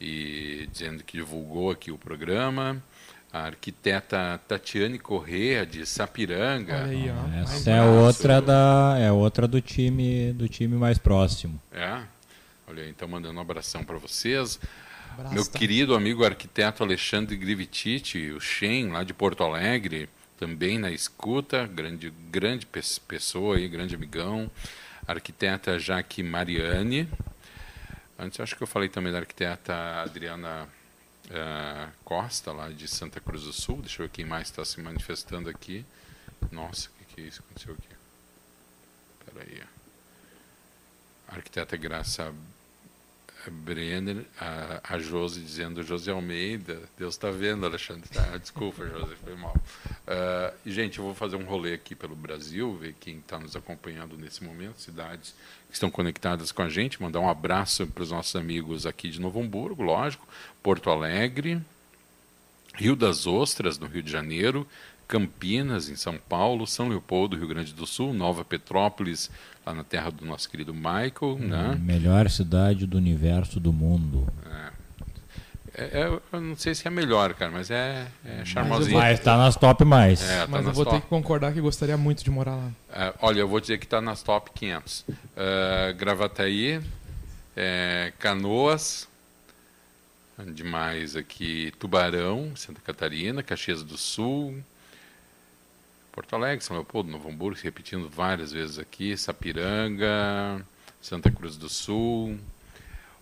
e dizendo que divulgou aqui o programa. A arquiteta Tatiane Correa de Sapiranga. Aí, Essa é outra da é outra do time do time mais próximo. É. Olha aí, então mandando um abração para vocês. Abraço, Meu querido amigo arquiteto Alexandre Grivititi, o Shen, lá de Porto Alegre, também na escuta, grande grande pessoa aí, grande amigão arquiteta Jaque Mariani. Antes acho que eu falei também da arquiteta Adriana uh, Costa, lá de Santa Cruz do Sul. Deixa eu ver quem mais está se manifestando aqui. Nossa, o que, que é isso aconteceu aqui? Espera aí. arquiteta Graça Brenner, a, a Josi dizendo, José Almeida, Deus está vendo, Alexandre. Tá? Desculpa, Josi, foi mal. Uh, gente, eu vou fazer um rolê aqui pelo Brasil, ver quem está nos acompanhando nesse momento, cidades que estão conectadas com a gente, mandar um abraço para os nossos amigos aqui de Novo Hamburgo, lógico, Porto Alegre, Rio das Ostras, no Rio de Janeiro, Campinas, em São Paulo, São Leopoldo, Rio Grande do Sul, Nova Petrópolis, lá na terra do nosso querido Michael. Hum, né? Melhor cidade do universo do mundo. É. É, é, eu não sei se é melhor, cara, mas é, é charmosinho. Mas está nas top mais. É, tá mas eu vou top. ter que concordar que gostaria muito de morar lá. É, olha, eu vou dizer que está nas top 500. É, Gravataí, é, Canoas, demais aqui, Tubarão, Santa Catarina, Caxias do Sul, Porto Alegre, São Leopoldo, Novo Hamburgo, se repetindo várias vezes aqui, Sapiranga, Santa Cruz do Sul.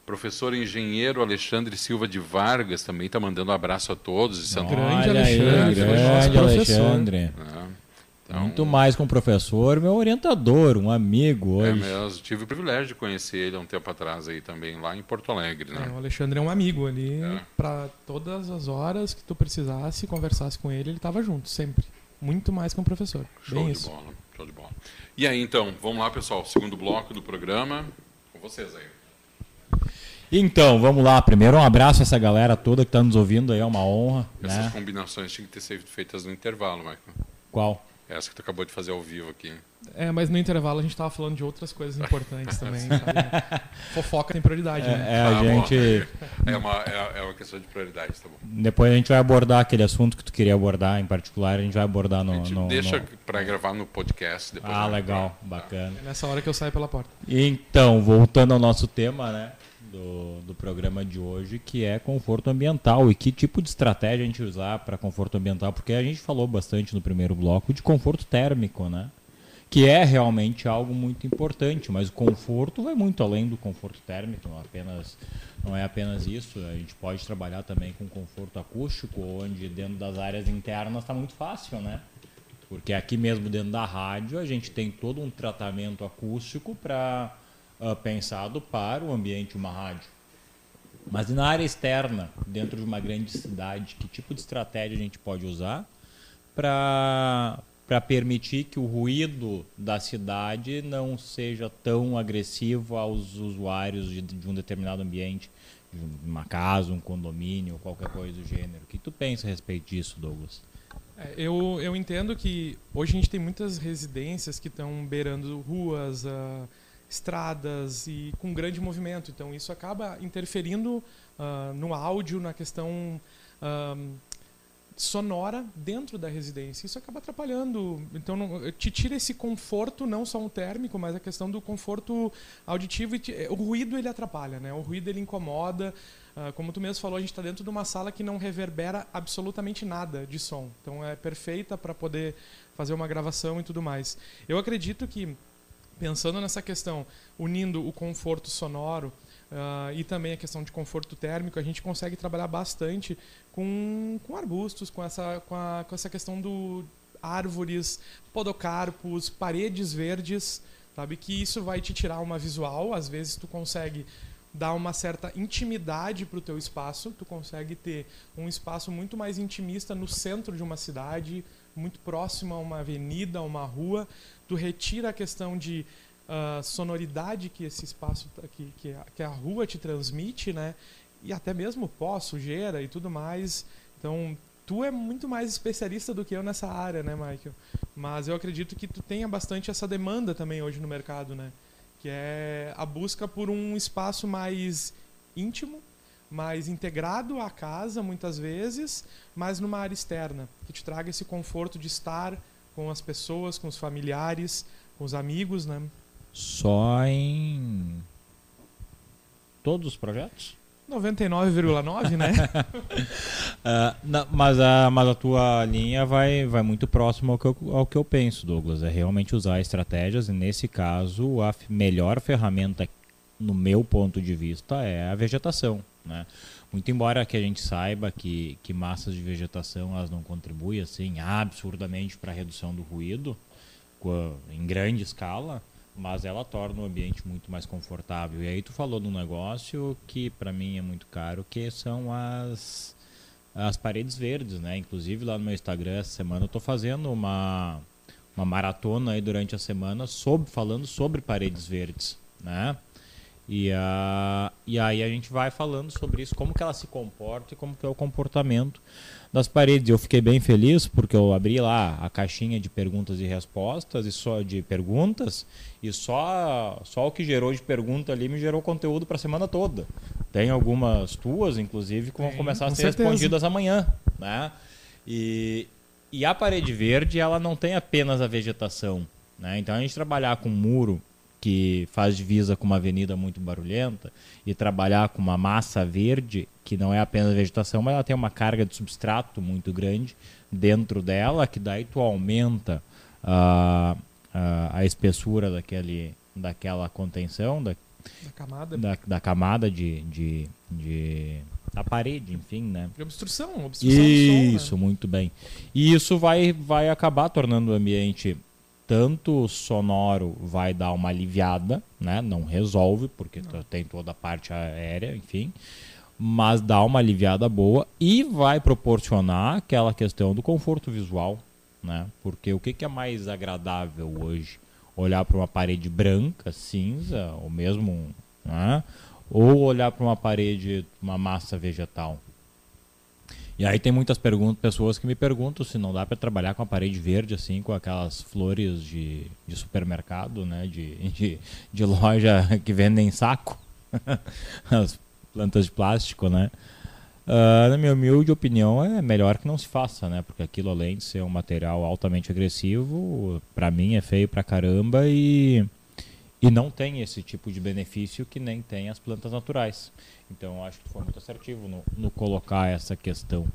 Professor engenheiro Alexandre Silva de Vargas também está mandando um abraço a todos de Santa Grande Alexandre, grande Alexandre. É, então, Muito mais que um professor, meu orientador, um amigo é hoje. É mesmo, tive o privilégio de conhecer ele há um tempo atrás aí também, lá em Porto Alegre. Né? É, o Alexandre é um amigo ali, é. para todas as horas que tu precisasse, conversasse com ele, ele estava junto, sempre muito mais que um professor. Show Bem de isso. bola, show de bola. E aí, então, vamos lá, pessoal. Segundo bloco do programa, com vocês aí. Então, vamos lá. Primeiro, um abraço a essa galera toda que está nos ouvindo aí, é uma honra. Essas né? combinações tinham que ter sido feitas no intervalo, Michael. Qual? Essa que tu acabou de fazer ao vivo aqui. É, mas no intervalo a gente tava falando de outras coisas importantes também. Sabe? Fofoca tem prioridade, é, né? É, a ah, gente... é, uma, é, é, uma questão de prioridade, tá bom. Depois a gente vai abordar aquele assunto que tu queria abordar em particular, a gente vai abordar no. A gente no, deixa no... para gravar no podcast depois. Ah, legal, bacana. É nessa hora que eu saio pela porta. Então, voltando ao nosso tema, né? Do, do programa de hoje, que é conforto ambiental e que tipo de estratégia a gente usar para conforto ambiental, porque a gente falou bastante no primeiro bloco de conforto térmico, né? que é realmente algo muito importante, mas o conforto vai muito além do conforto térmico, não, apenas, não é apenas isso. A gente pode trabalhar também com conforto acústico, onde dentro das áreas internas está muito fácil, né? Porque aqui mesmo dentro da rádio a gente tem todo um tratamento acústico para uh, pensado para o ambiente uma rádio. Mas na área externa, dentro de uma grande cidade, que tipo de estratégia a gente pode usar para permitir que o ruído da cidade não seja tão agressivo aos usuários de, de um determinado ambiente, de uma casa, um condomínio, qualquer coisa do gênero. O que tu pensa a respeito disso, Douglas? É, eu, eu entendo que hoje a gente tem muitas residências que estão beirando ruas, uh, estradas e com grande movimento. Então isso acaba interferindo uh, no áudio, na questão uh, sonora dentro da residência. Isso acaba atrapalhando. Então não, te tira esse conforto, não só um térmico, mas a questão do conforto auditivo. Te, o ruído ele atrapalha, né? O ruído ele incomoda. Uh, como tu mesmo falou, a gente está dentro de uma sala que não reverbera absolutamente nada de som. Então é perfeita para poder fazer uma gravação e tudo mais. Eu acredito que pensando nessa questão, unindo o conforto sonoro uh, e também a questão de conforto térmico, a gente consegue trabalhar bastante com, com arbustos, com essa, com, a, com essa questão do árvores, podocarpos, paredes verdes, sabe? Que isso vai te tirar uma visual, às vezes tu consegue dar uma certa intimidade para o teu espaço, tu consegue ter um espaço muito mais intimista no centro de uma cidade, muito próximo a uma avenida, a uma rua, tu retira a questão de uh, sonoridade que esse espaço, que, que a, que, a, rua te transmite, né? E até mesmo pó, sujeira e tudo mais. Então, tu é muito mais especialista do que eu nessa área, né, Michael? Mas eu acredito que tu tenha bastante essa demanda também hoje no mercado, né? Que é a busca por um espaço mais íntimo, mais integrado à casa, muitas vezes, mas numa área externa, que te traga esse conforto de estar com as pessoas, com os familiares, com os amigos, né? Só em todos os projetos? 99,9, né? uh, não, mas, a, mas a tua linha vai, vai muito próximo ao que, eu, ao que eu penso, Douglas. É realmente usar estratégias, e nesse caso, a melhor ferramenta, no meu ponto de vista, é a vegetação. Né? Muito embora que a gente saiba que, que massas de vegetação elas não contribuem assim absurdamente para a redução do ruído em grande escala, mas ela torna o ambiente muito mais confortável. E aí tu falou de um negócio que para mim é muito caro, que são as as paredes verdes, né? Inclusive lá no meu Instagram essa semana eu estou fazendo uma uma maratona aí durante a semana sobre falando sobre paredes verdes, né? E, a, e aí a gente vai falando sobre isso, como que ela se comporta e como que é o comportamento das paredes. Eu fiquei bem feliz porque eu abri lá a caixinha de perguntas e respostas e só de perguntas e só só o que gerou de pergunta ali me gerou conteúdo para a semana toda. Tem algumas tuas, inclusive, que vão começar a ser certeza. respondidas amanhã, né? E, e a parede verde ela não tem apenas a vegetação, né? Então a gente trabalhar com muro que faz divisa com uma avenida muito barulhenta e trabalhar com uma massa verde que não é apenas vegetação, mas ela tem uma carga de substrato muito grande dentro dela, que daí tu aumenta a, a, a espessura daquele, daquela contenção, da, da camada, da, da camada de, de, de da parede, enfim, né? De obstrução, obstrução Isso, som, né? muito bem. E isso vai, vai acabar tornando o ambiente tanto sonoro vai dar uma aliviada, né? Não resolve, porque não. tem toda a parte aérea, enfim. Mas dá uma aliviada boa e vai proporcionar aquela questão do conforto visual, né? Porque o que, que é mais agradável hoje? Olhar para uma parede branca, cinza, ou mesmo, né? ou olhar para uma parede, uma massa vegetal. E aí tem muitas pessoas que me perguntam se não dá para trabalhar com a parede verde, assim, com aquelas flores de, de supermercado, né? De, de, de loja que vendem saco. As plantas de plástico, né? Uh, na minha humilde opinião, é melhor que não se faça, né? Porque aquilo, além de ser um material altamente agressivo, para mim é feio pra caramba e, e não tem esse tipo de benefício que nem tem as plantas naturais. Então acho que foi muito assertivo no, no colocar essa questão.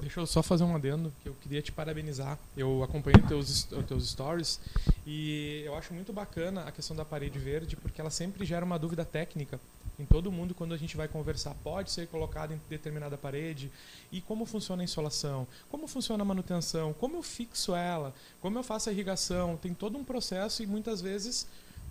Deixa eu só fazer um adendo, que eu queria te parabenizar. Eu acompanhei teus, teus stories e eu acho muito bacana a questão da parede verde, porque ela sempre gera uma dúvida técnica em todo mundo quando a gente vai conversar. Pode ser colocado em determinada parede? E como funciona a insolação? Como funciona a manutenção? Como eu fixo ela? Como eu faço a irrigação? Tem todo um processo e muitas vezes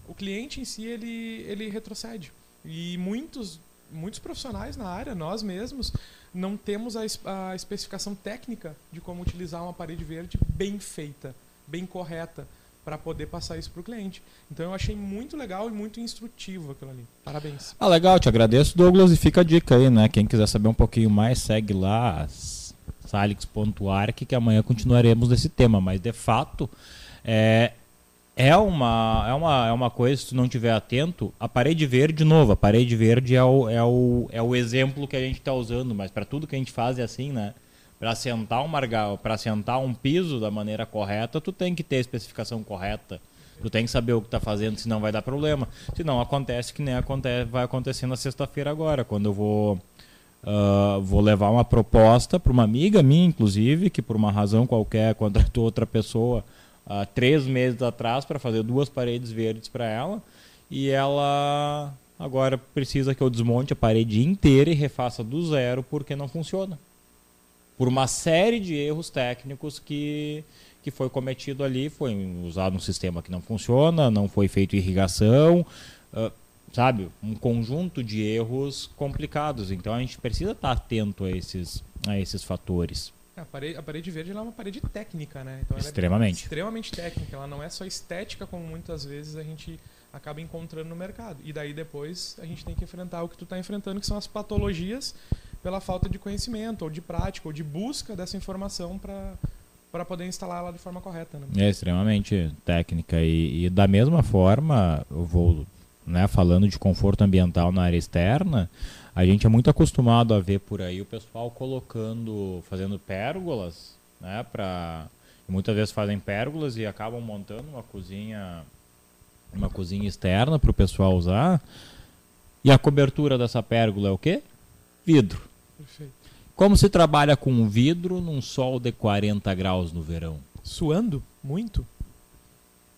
o cliente em si ele, ele retrocede. E muitos, muitos profissionais na área, nós mesmos, não temos a, a especificação técnica de como utilizar uma parede verde bem feita, bem correta para poder passar isso para o cliente. Então eu achei muito legal e muito instrutivo aquilo ali. Parabéns. Ah, legal, te agradeço, Douglas, e fica a dica aí, né? Quem quiser saber um pouquinho mais, segue lá salix.arc, que amanhã continuaremos nesse tema, mas de fato é, é uma, é, uma, é uma coisa, se tu não estiver atento, a parede verde, de novo, a parede verde é o, é o, é o exemplo que a gente está usando, mas para tudo que a gente faz é assim, né? para sentar um margal, para sentar um piso da maneira correta, tu tem que ter a especificação correta. Tu tem que saber o que está fazendo, senão vai dar problema. Se não acontece que nem acontece, vai acontecer na sexta-feira agora, quando eu vou uh, vou levar uma proposta para uma amiga minha, inclusive, que por uma razão qualquer contratou outra pessoa três meses atrás para fazer duas paredes verdes para ela e ela agora precisa que eu desmonte a parede inteira e refaça do zero porque não funciona por uma série de erros técnicos que, que foi cometido ali. Foi usado um sistema que não funciona, não foi feito irrigação, uh, sabe? Um conjunto de erros complicados. Então a gente precisa estar atento a esses, a esses fatores. A parede, a parede verde é uma parede técnica, né? Então, extremamente. É extremamente técnica. Ela não é só estética, como muitas vezes a gente acaba encontrando no mercado. E daí depois a gente tem que enfrentar o que tu está enfrentando, que são as patologias pela falta de conhecimento, ou de prática, ou de busca dessa informação para para poder instalar ela de forma correta. Né? É extremamente técnica e, e, da mesma forma, eu vou né, falando de conforto ambiental na área externa, a gente é muito acostumado a ver por aí o pessoal colocando, fazendo pérgolas, né, para muitas vezes fazem pérgolas e acabam montando uma cozinha, uma cozinha externa para o pessoal usar. E a cobertura dessa pérgola é o quê? Vidro. Perfeito. Como se trabalha com vidro num sol de 40 graus no verão? Suando muito.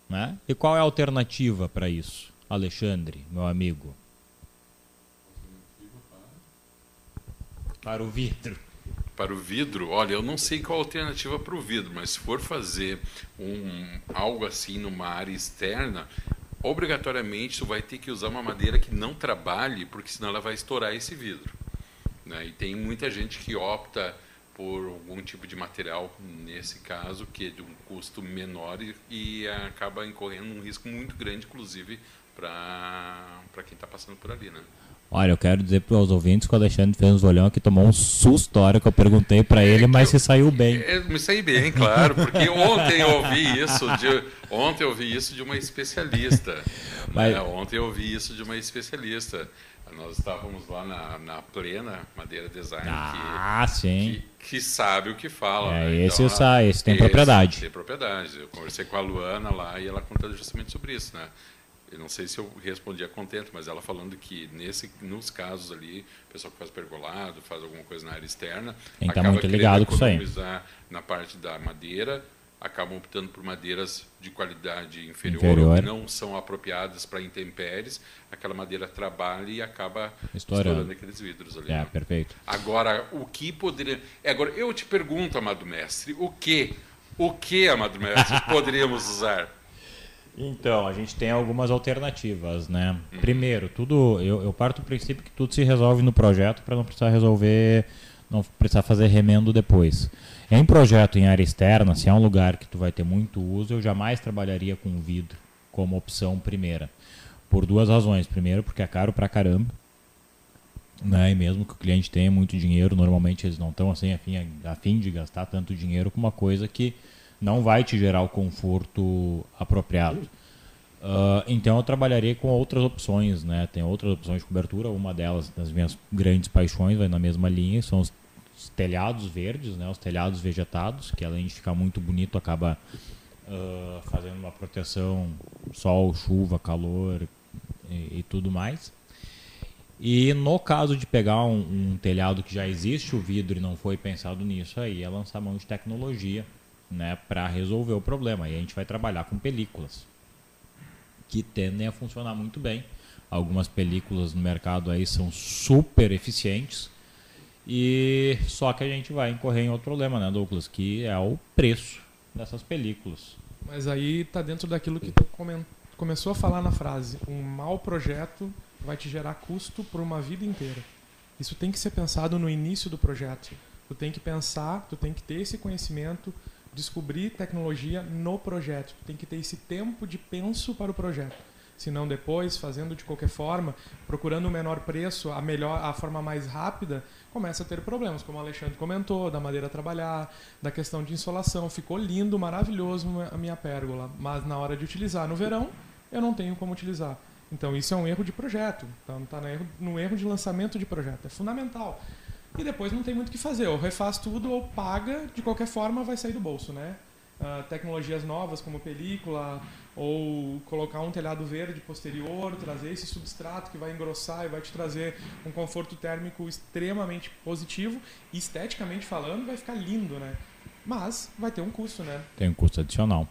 Né? E qual é a alternativa para isso, Alexandre, meu amigo? Para o vidro. Para o vidro, olha, eu não sei qual a alternativa para o vidro, mas se for fazer um, algo assim numa área externa, obrigatoriamente tu vai ter que usar uma madeira que não trabalhe, porque senão ela vai estourar esse vidro. Né? E tem muita gente que opta por algum tipo de material, nesse caso, que é de um custo menor e, e acaba incorrendo um risco muito grande, inclusive, para quem está passando por ali. Né? Olha, eu quero dizer para os ouvintes que o Alexandre fez uns olhão que tomou um susto a hora que eu perguntei para ele, mas eu, se saiu bem. É, me saí bem, claro, porque ontem eu ouvi isso de, ontem eu ouvi isso de uma especialista. Mas... Né? Ontem eu ouvi isso de uma especialista. Nós estávamos lá na, na Plena Madeira Design, ah, que, sim. Que, que, sabe o que fala. É, né? esse, então, ela, esse tem esse propriedade. Tem propriedade. Eu conversei com a Luana lá e ela contou justamente sobre isso, né? Eu não sei se eu respondi a contento, mas ela falando que nesse, nos casos ali, o pessoal que faz pergolado, faz alguma coisa na área externa, tem que estar muito ligado com isso aí. na parte da madeira acabam optando por madeiras de qualidade inferior, inferior. que não são apropriadas para intempéries, aquela madeira trabalha e acaba estourando, estourando aqueles vidros ali. É, né? perfeito. Agora, o que poderia... É, agora, eu te pergunto, amado mestre, o que, o que, amado mestre, poderíamos usar? Então, a gente tem algumas alternativas, né? Uhum. Primeiro, tudo, eu, eu parto do princípio que tudo se resolve no projeto para não precisar resolver, não precisar fazer remendo depois. Em projeto em área externa, se é um lugar que tu vai ter muito uso, eu jamais trabalharia com vidro como opção primeira. Por duas razões. Primeiro, porque é caro pra caramba. Né? E mesmo que o cliente tenha muito dinheiro, normalmente eles não estão assim a fim, a fim de gastar tanto dinheiro com uma coisa que não vai te gerar o conforto apropriado. Uh, então eu trabalharia com outras opções, né? Tem outras opções de cobertura. Uma delas, das minhas grandes paixões, vai na mesma linha, são os os telhados verdes, né, os telhados vegetados, que além de ficar muito bonito, acaba uh, fazendo uma proteção sol, chuva, calor e, e, tudo mais. E no caso de pegar um, um, telhado que já existe o vidro e não foi pensado nisso, aí é lançar mão de tecnologia né, para resolver o problema. E a gente vai trabalhar com películas que tendem a funcionar muito bem. Algumas películas no mercado aí são super eficientes e só que a gente vai incorrer em outro problema, né, Douglas, que é o preço dessas películas. Mas aí tá dentro daquilo que tu começou a falar na frase, um mau projeto vai te gerar custo por uma vida inteira. Isso tem que ser pensado no início do projeto. Tu tem que pensar, tu tem que ter esse conhecimento, descobrir tecnologia no projeto. Tem que ter esse tempo de penso para o projeto. Se não depois, fazendo de qualquer forma, procurando o menor preço, a melhor, a forma mais rápida, começa a ter problemas, como o Alexandre comentou, da madeira trabalhar, da questão de insolação. Ficou lindo, maravilhoso a minha pérgola, mas na hora de utilizar no verão, eu não tenho como utilizar. Então isso é um erro de projeto, então está no erro, no erro de lançamento de projeto, é fundamental. E depois não tem muito o que fazer, ou refaz tudo ou paga, de qualquer forma vai sair do bolso, né? Uh, tecnologias novas como película ou colocar um telhado verde posterior, trazer esse substrato que vai engrossar e vai te trazer um conforto térmico extremamente positivo, esteticamente falando, vai ficar lindo, né? Mas vai ter um custo, né? Tem um custo adicional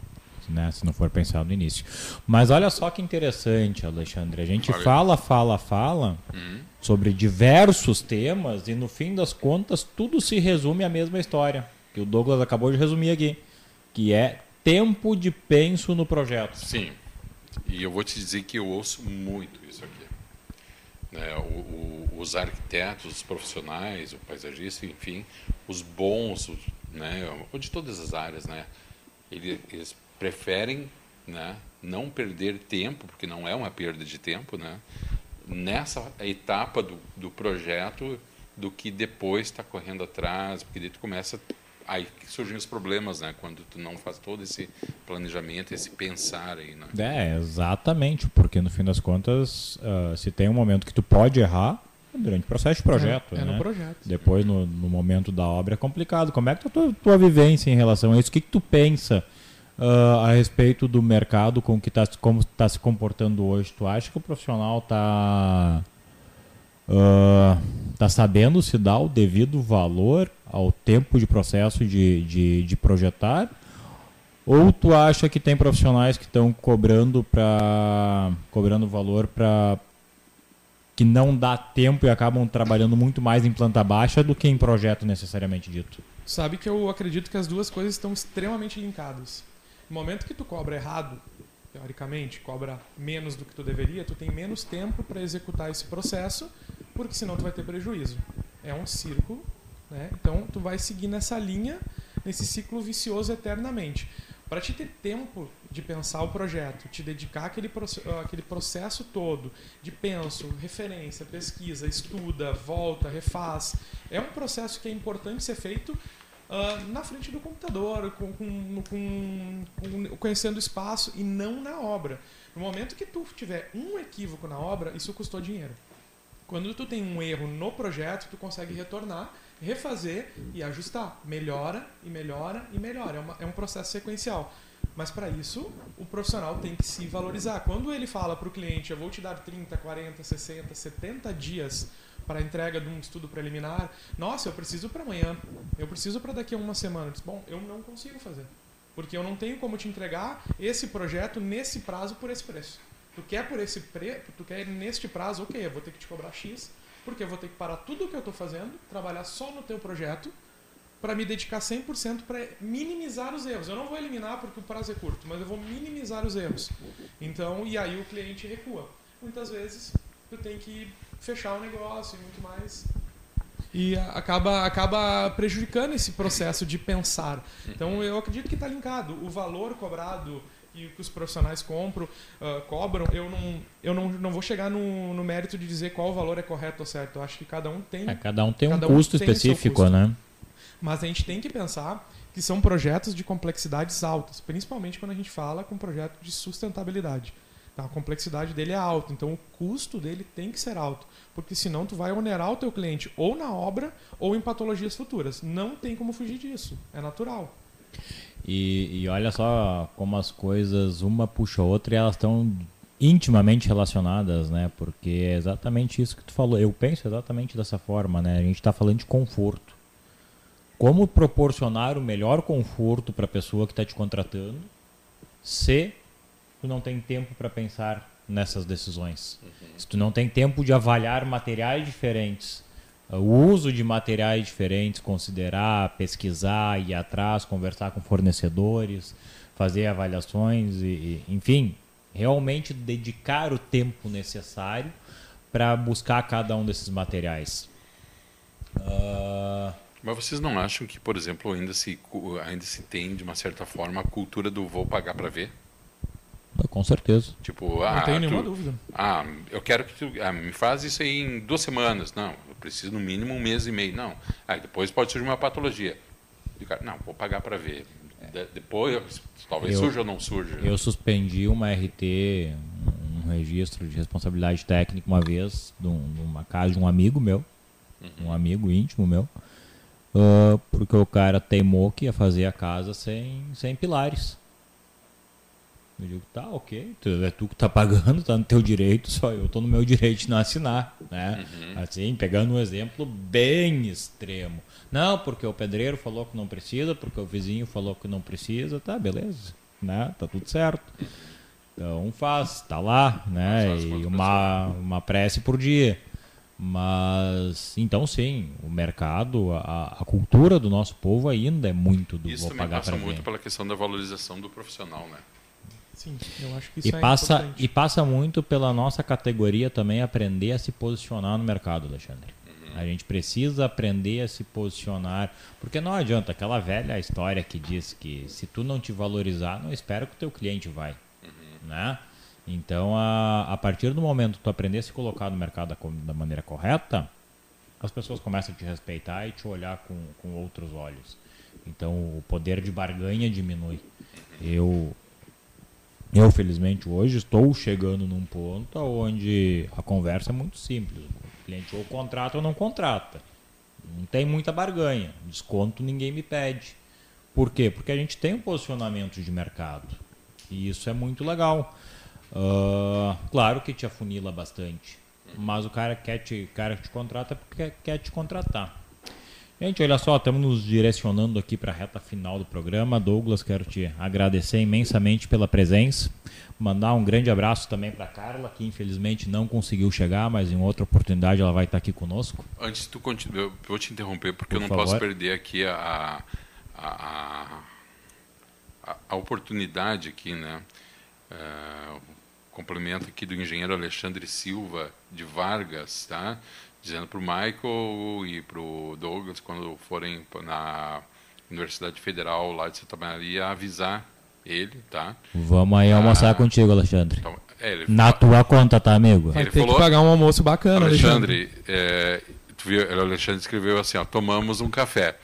né? Se não for pensado no início. Mas olha só que interessante, Alexandre. A gente olha. fala, fala, fala uhum. sobre diversos temas e no fim das contas tudo se resume à mesma história que o Douglas acabou de resumir aqui, que é tempo de penso no projeto. Sim. E eu vou te dizer que eu ouço muito isso aqui. Né, o, o, os arquitetos, os profissionais, o paisagista, enfim, os bons, né, ou de todas as áreas, né, eles preferem né, não perder tempo, porque não é uma perda de tempo, né, nessa etapa do, do projeto do que depois está correndo atrás, porque daí tu começa aí surgem os problemas, né? Quando tu não faz todo esse planejamento, esse pensar aí, né? É, exatamente, porque no fim das contas, uh, se tem um momento que tu pode errar, é durante o processo de projeto, é, é né? no projeto. Depois, no, no, momento da obra, é complicado. Como é que tá a tua, tua vivência em relação a isso? O que, que tu pensa uh, a respeito do mercado, com que tá, como está se comportando hoje. Tu acha que o profissional está uh, tá sabendo se dar o devido valor ao tempo de processo de, de, de projetar? Ou tu acha que tem profissionais que estão cobrando para cobrando valor para que não dá tempo e acabam trabalhando muito mais em planta baixa do que em projeto necessariamente dito? Sabe que eu acredito que as duas coisas estão extremamente linkadas. No momento que tu cobra errado, teoricamente, cobra menos do que tu deveria, tu tem menos tempo para executar esse processo, porque senão tu vai ter prejuízo. É um círculo, né? Então tu vai seguir nessa linha, nesse ciclo vicioso eternamente. Para te ter tempo de pensar o projeto, te dedicar àquele, aquele processo todo de penso, referência, pesquisa, estuda, volta, refaz, é um processo que é importante ser feito uh, na frente do computador, com, com, com, com, conhecendo o espaço e não na obra. No momento que tu tiver um equívoco na obra, isso custou dinheiro. Quando tu tem um erro no projeto, tu consegue retornar, refazer e ajustar. Melhora e melhora e melhora. É, uma, é um processo sequencial. Mas para isso, o profissional tem que se valorizar. Quando ele fala para o cliente, eu vou te dar 30, 40, 60, 70 dias para entrega de um estudo preliminar. Nossa, eu preciso para amanhã. Eu preciso para daqui a uma semana. Disse, Bom, eu não consigo fazer. Porque eu não tenho como te entregar esse projeto nesse prazo por esse preço. Tu quer por esse preço, tu quer neste prazo, ok, eu vou ter que te cobrar X, porque eu vou ter que parar tudo o que eu estou fazendo, trabalhar só no teu projeto, para me dedicar 100% para minimizar os erros. Eu não vou eliminar porque o prazo é curto, mas eu vou minimizar os erros. Então, e aí o cliente recua. Muitas vezes tu tem que fechar o negócio e muito mais. E acaba, acaba prejudicando esse processo de pensar. Então eu acredito que está linkado. O valor cobrado e que os profissionais compram, uh, cobram, eu não, eu não, não vou chegar no, no mérito de dizer qual valor é correto ou certo. Eu acho que cada um tem. É, cada um tem um custo um específico, custo. né? Mas a gente tem que pensar que são projetos de complexidades altas, principalmente quando a gente fala com projeto de sustentabilidade. Tá? A complexidade dele é alta, então o custo dele tem que ser alto, porque senão tu vai onerar o teu cliente ou na obra ou em patologias futuras. Não tem como fugir disso, é natural. E, e olha só como as coisas uma puxa a outra e elas estão intimamente relacionadas, né? Porque é exatamente isso que tu falou. Eu penso exatamente dessa forma, né? A gente está falando de conforto. Como proporcionar o melhor conforto para a pessoa que está te contratando se tu não tem tempo para pensar nessas decisões. Uhum. Se tu não tem tempo de avaliar materiais diferentes, o uso de materiais diferentes, considerar, pesquisar, ir atrás, conversar com fornecedores, fazer avaliações e, enfim, realmente dedicar o tempo necessário para buscar cada um desses materiais. Uh... Mas vocês não acham que, por exemplo, ainda se, ainda se tem, de uma certa forma, a cultura do vou pagar para ver? Com certeza. Tipo, ah, não tenho nenhuma tu, dúvida. Ah, eu quero que tu ah, me faz isso aí em duas semanas. Não, eu preciso no mínimo um mês e meio. Não. Aí depois pode surgir uma patologia. Cara, não, vou pagar para ver. De, depois, talvez eu, surja ou não surja. Eu suspendi uma RT, um registro de responsabilidade técnica uma vez, numa casa de um amigo meu, uhum. um amigo íntimo meu, uh, porque o cara teimou que ia fazer a casa sem, sem pilares. Eu digo, tá, ok, é tu que tá pagando, tá no teu direito, só eu tô no meu direito de não assinar, né? Uhum. Assim, pegando um exemplo bem extremo. Não, porque o pedreiro falou que não precisa, porque o vizinho falou que não precisa, tá, beleza, né? Tá tudo certo. Então faz, tá lá, né? E uma, uma prece por dia. Mas, então sim, o mercado, a, a cultura do nosso povo ainda é muito do Isso vou pagar passa muito pela questão da valorização do profissional, né? Sim, eu acho que isso e é passa importante. E passa muito pela nossa categoria também aprender a se posicionar no mercado, Alexandre. Uhum. A gente precisa aprender a se posicionar, porque não adianta aquela velha história que diz que se tu não te valorizar, não espera que o teu cliente vai, uhum. né? Então, a, a partir do momento que tu aprender a se colocar no mercado da, da maneira correta, as pessoas começam a te respeitar e te olhar com, com outros olhos. Então, o poder de barganha diminui. Eu eu, felizmente, hoje estou chegando num ponto onde a conversa é muito simples. O cliente ou contrata ou não contrata. Não tem muita barganha. Desconto ninguém me pede. Por quê? Porque a gente tem um posicionamento de mercado. E isso é muito legal. Uh, claro que te afunila bastante. Mas o cara quer te, cara que te contrata porque quer te contratar. Gente, olha só, estamos nos direcionando aqui para a reta final do programa. Douglas, quero te agradecer imensamente pela presença. Mandar um grande abraço também para Carla, que infelizmente não conseguiu chegar, mas em outra oportunidade ela vai estar aqui conosco. Antes de tu continuar, eu vou te interromper porque Por eu não favor. posso perder aqui a, a, a, a oportunidade aqui, né? Uh, complemento aqui do engenheiro Alexandre Silva de Vargas, tá? Dizendo para o Michael e para o Douglas, quando forem na Universidade Federal lá de Santa Maria, avisar ele, tá? Vamos aí almoçar ah, contigo, Alexandre. Então, é, na falou, tua conta, tá, amigo? Vai ele ter falou, que pagar um almoço bacana, Alexandre. Alexandre, é, tu viu, o Alexandre escreveu assim, ó, tomamos um café.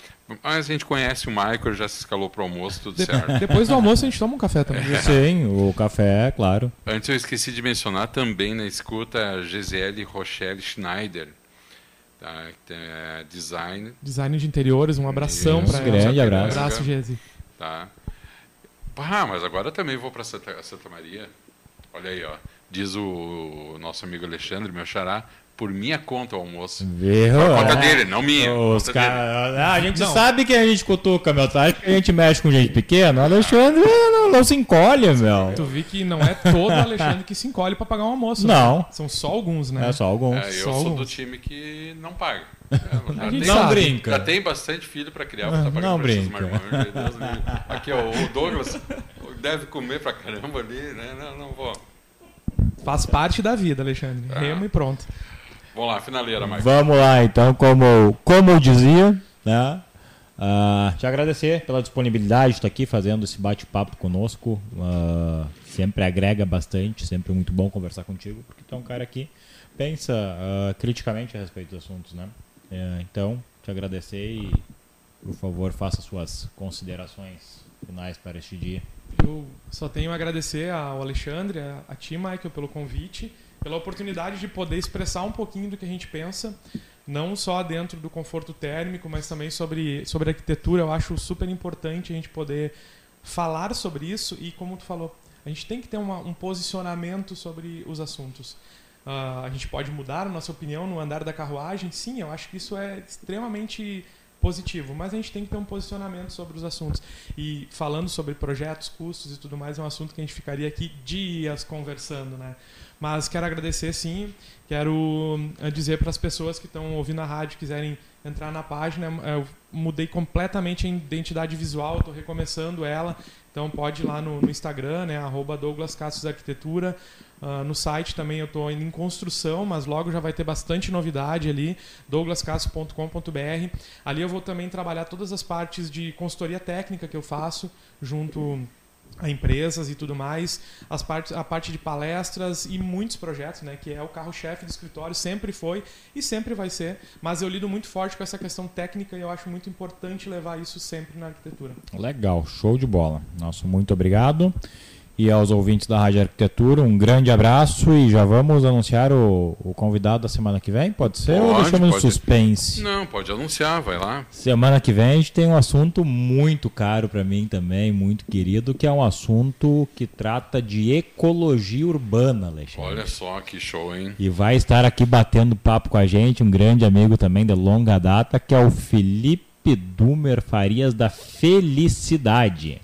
Mas a gente conhece o Michael, já se escalou para o almoço, tudo certo. Depois do almoço a gente toma um café também. É. Sim, o café, claro. Antes eu esqueci de mencionar também na escuta a Gisele Rochelle Schneider, Tá? É design. Design de interiores, um abração para ela. Grande abraço. Abraço, Gesi. Tá. Ah, mas agora também vou para Santa, Santa Maria. Olha aí, ó. Diz o nosso amigo Alexandre, meu xará, por minha conta o almoço. Viu? Por conta é. dele, não minha. Os cara... ah, a gente não. sabe que a gente cutuca, meu, tá? Que a gente mexe com gente pequena. O Alexandre não, não, se encolhe, meu. Tu vi que não é todo Alexandre que se encolhe pra pagar um almoço. Não. Né? São só alguns, né? É só alguns. É, eu só sou alguns. do time que não paga. É, não sabe. brinca. Já tem bastante filho pra criar, pra tá não brinca. Aqui, ó, o Douglas deve comer pra caramba ali, né? Não, não vou. Faz parte da vida, Alexandre. Ah. Remo e pronto. Vamos lá, finaleira, Mike. Vamos lá, então, como, como eu dizia, né? Uh, te agradecer pela disponibilidade de estar aqui fazendo esse bate-papo conosco. Uh, sempre agrega bastante, sempre é muito bom conversar contigo, porque tu é um cara que pensa uh, criticamente a respeito dos assuntos, né? Uh, então, te agradecer e, por favor, faça suas considerações finais para este dia. Eu só tenho a agradecer ao Alexandre, a, a ti, Michael, pelo convite pela oportunidade de poder expressar um pouquinho do que a gente pensa, não só dentro do conforto térmico, mas também sobre, sobre arquitetura. Eu acho super importante a gente poder falar sobre isso e, como tu falou, a gente tem que ter uma, um posicionamento sobre os assuntos. Uh, a gente pode mudar a nossa opinião no andar da carruagem, sim, eu acho que isso é extremamente positivo, mas a gente tem que ter um posicionamento sobre os assuntos. E falando sobre projetos, custos e tudo mais, é um assunto que a gente ficaria aqui dias conversando, né? Mas quero agradecer sim, quero eh, dizer para as pessoas que estão ouvindo a rádio, quiserem entrar na página, eh, eu mudei completamente a identidade visual, estou recomeçando ela, então pode ir lá no, no Instagram, né, arroba Douglas Cassius Arquitetura, Uh, no site também eu estou em construção, mas logo já vai ter bastante novidade ali, douglascasso.com.br. Ali eu vou também trabalhar todas as partes de consultoria técnica que eu faço junto a empresas e tudo mais, as partes, a parte de palestras e muitos projetos, né, que é o carro-chefe do escritório, sempre foi e sempre vai ser, mas eu lido muito forte com essa questão técnica e eu acho muito importante levar isso sempre na arquitetura. Legal, show de bola. Nosso muito obrigado e aos ouvintes da Rádio Arquitetura, um grande abraço e já vamos anunciar o, o convidado da semana que vem? Pode ser pode, ou deixamos no suspense? Não, pode anunciar, vai lá. Semana que vem a gente tem um assunto muito caro para mim também, muito querido, que é um assunto que trata de ecologia urbana, Alexandre. Olha só que show, hein? E vai estar aqui batendo papo com a gente, um grande amigo também de longa data, que é o Felipe Dumer Farias da Felicidade.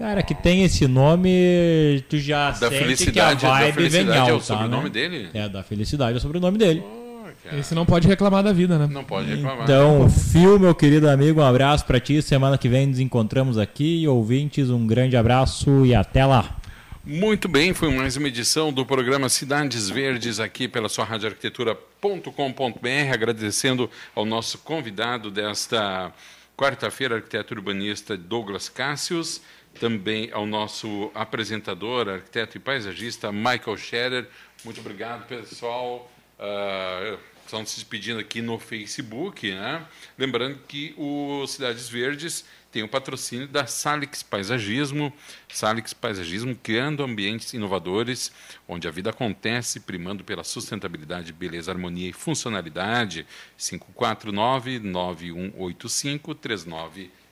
Cara, que tem esse nome, tu já Da sente felicidade, que a da vibe vem felicidade é o alta, sobrenome né? dele? É, da felicidade é o sobrenome dele. Oh. Esse não pode reclamar da vida, né? Não pode reclamar. Então, Fio, meu querido amigo, um abraço pra ti. Semana que vem nos encontramos aqui. Ouvintes, um grande abraço e até lá. Muito bem, foi mais uma edição do programa Cidades Verdes aqui pela sua radioarquitetura.com.br, agradecendo ao nosso convidado desta quarta-feira, arquiteto urbanista Douglas Cássius, também ao nosso apresentador, arquiteto e paisagista Michael Scherer. Muito obrigado, pessoal. Uh, estão se despedindo aqui no Facebook, né? Lembrando que o Cidades Verdes tem o patrocínio da Salix Paisagismo, Salix Paisagismo criando ambientes inovadores, onde a vida acontece, primando pela sustentabilidade, beleza, harmonia e funcionalidade.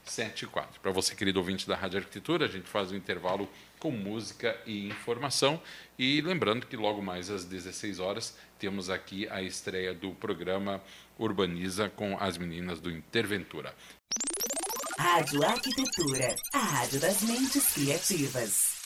549-9185-3974. Para você, querido ouvinte da Rádio Arquitetura, a gente faz um intervalo com música e informação. E lembrando que logo mais às 16 horas temos aqui a estreia do programa Urbaniza com as meninas do Interventura. Rádio Arquitetura, a rádio das mentes criativas.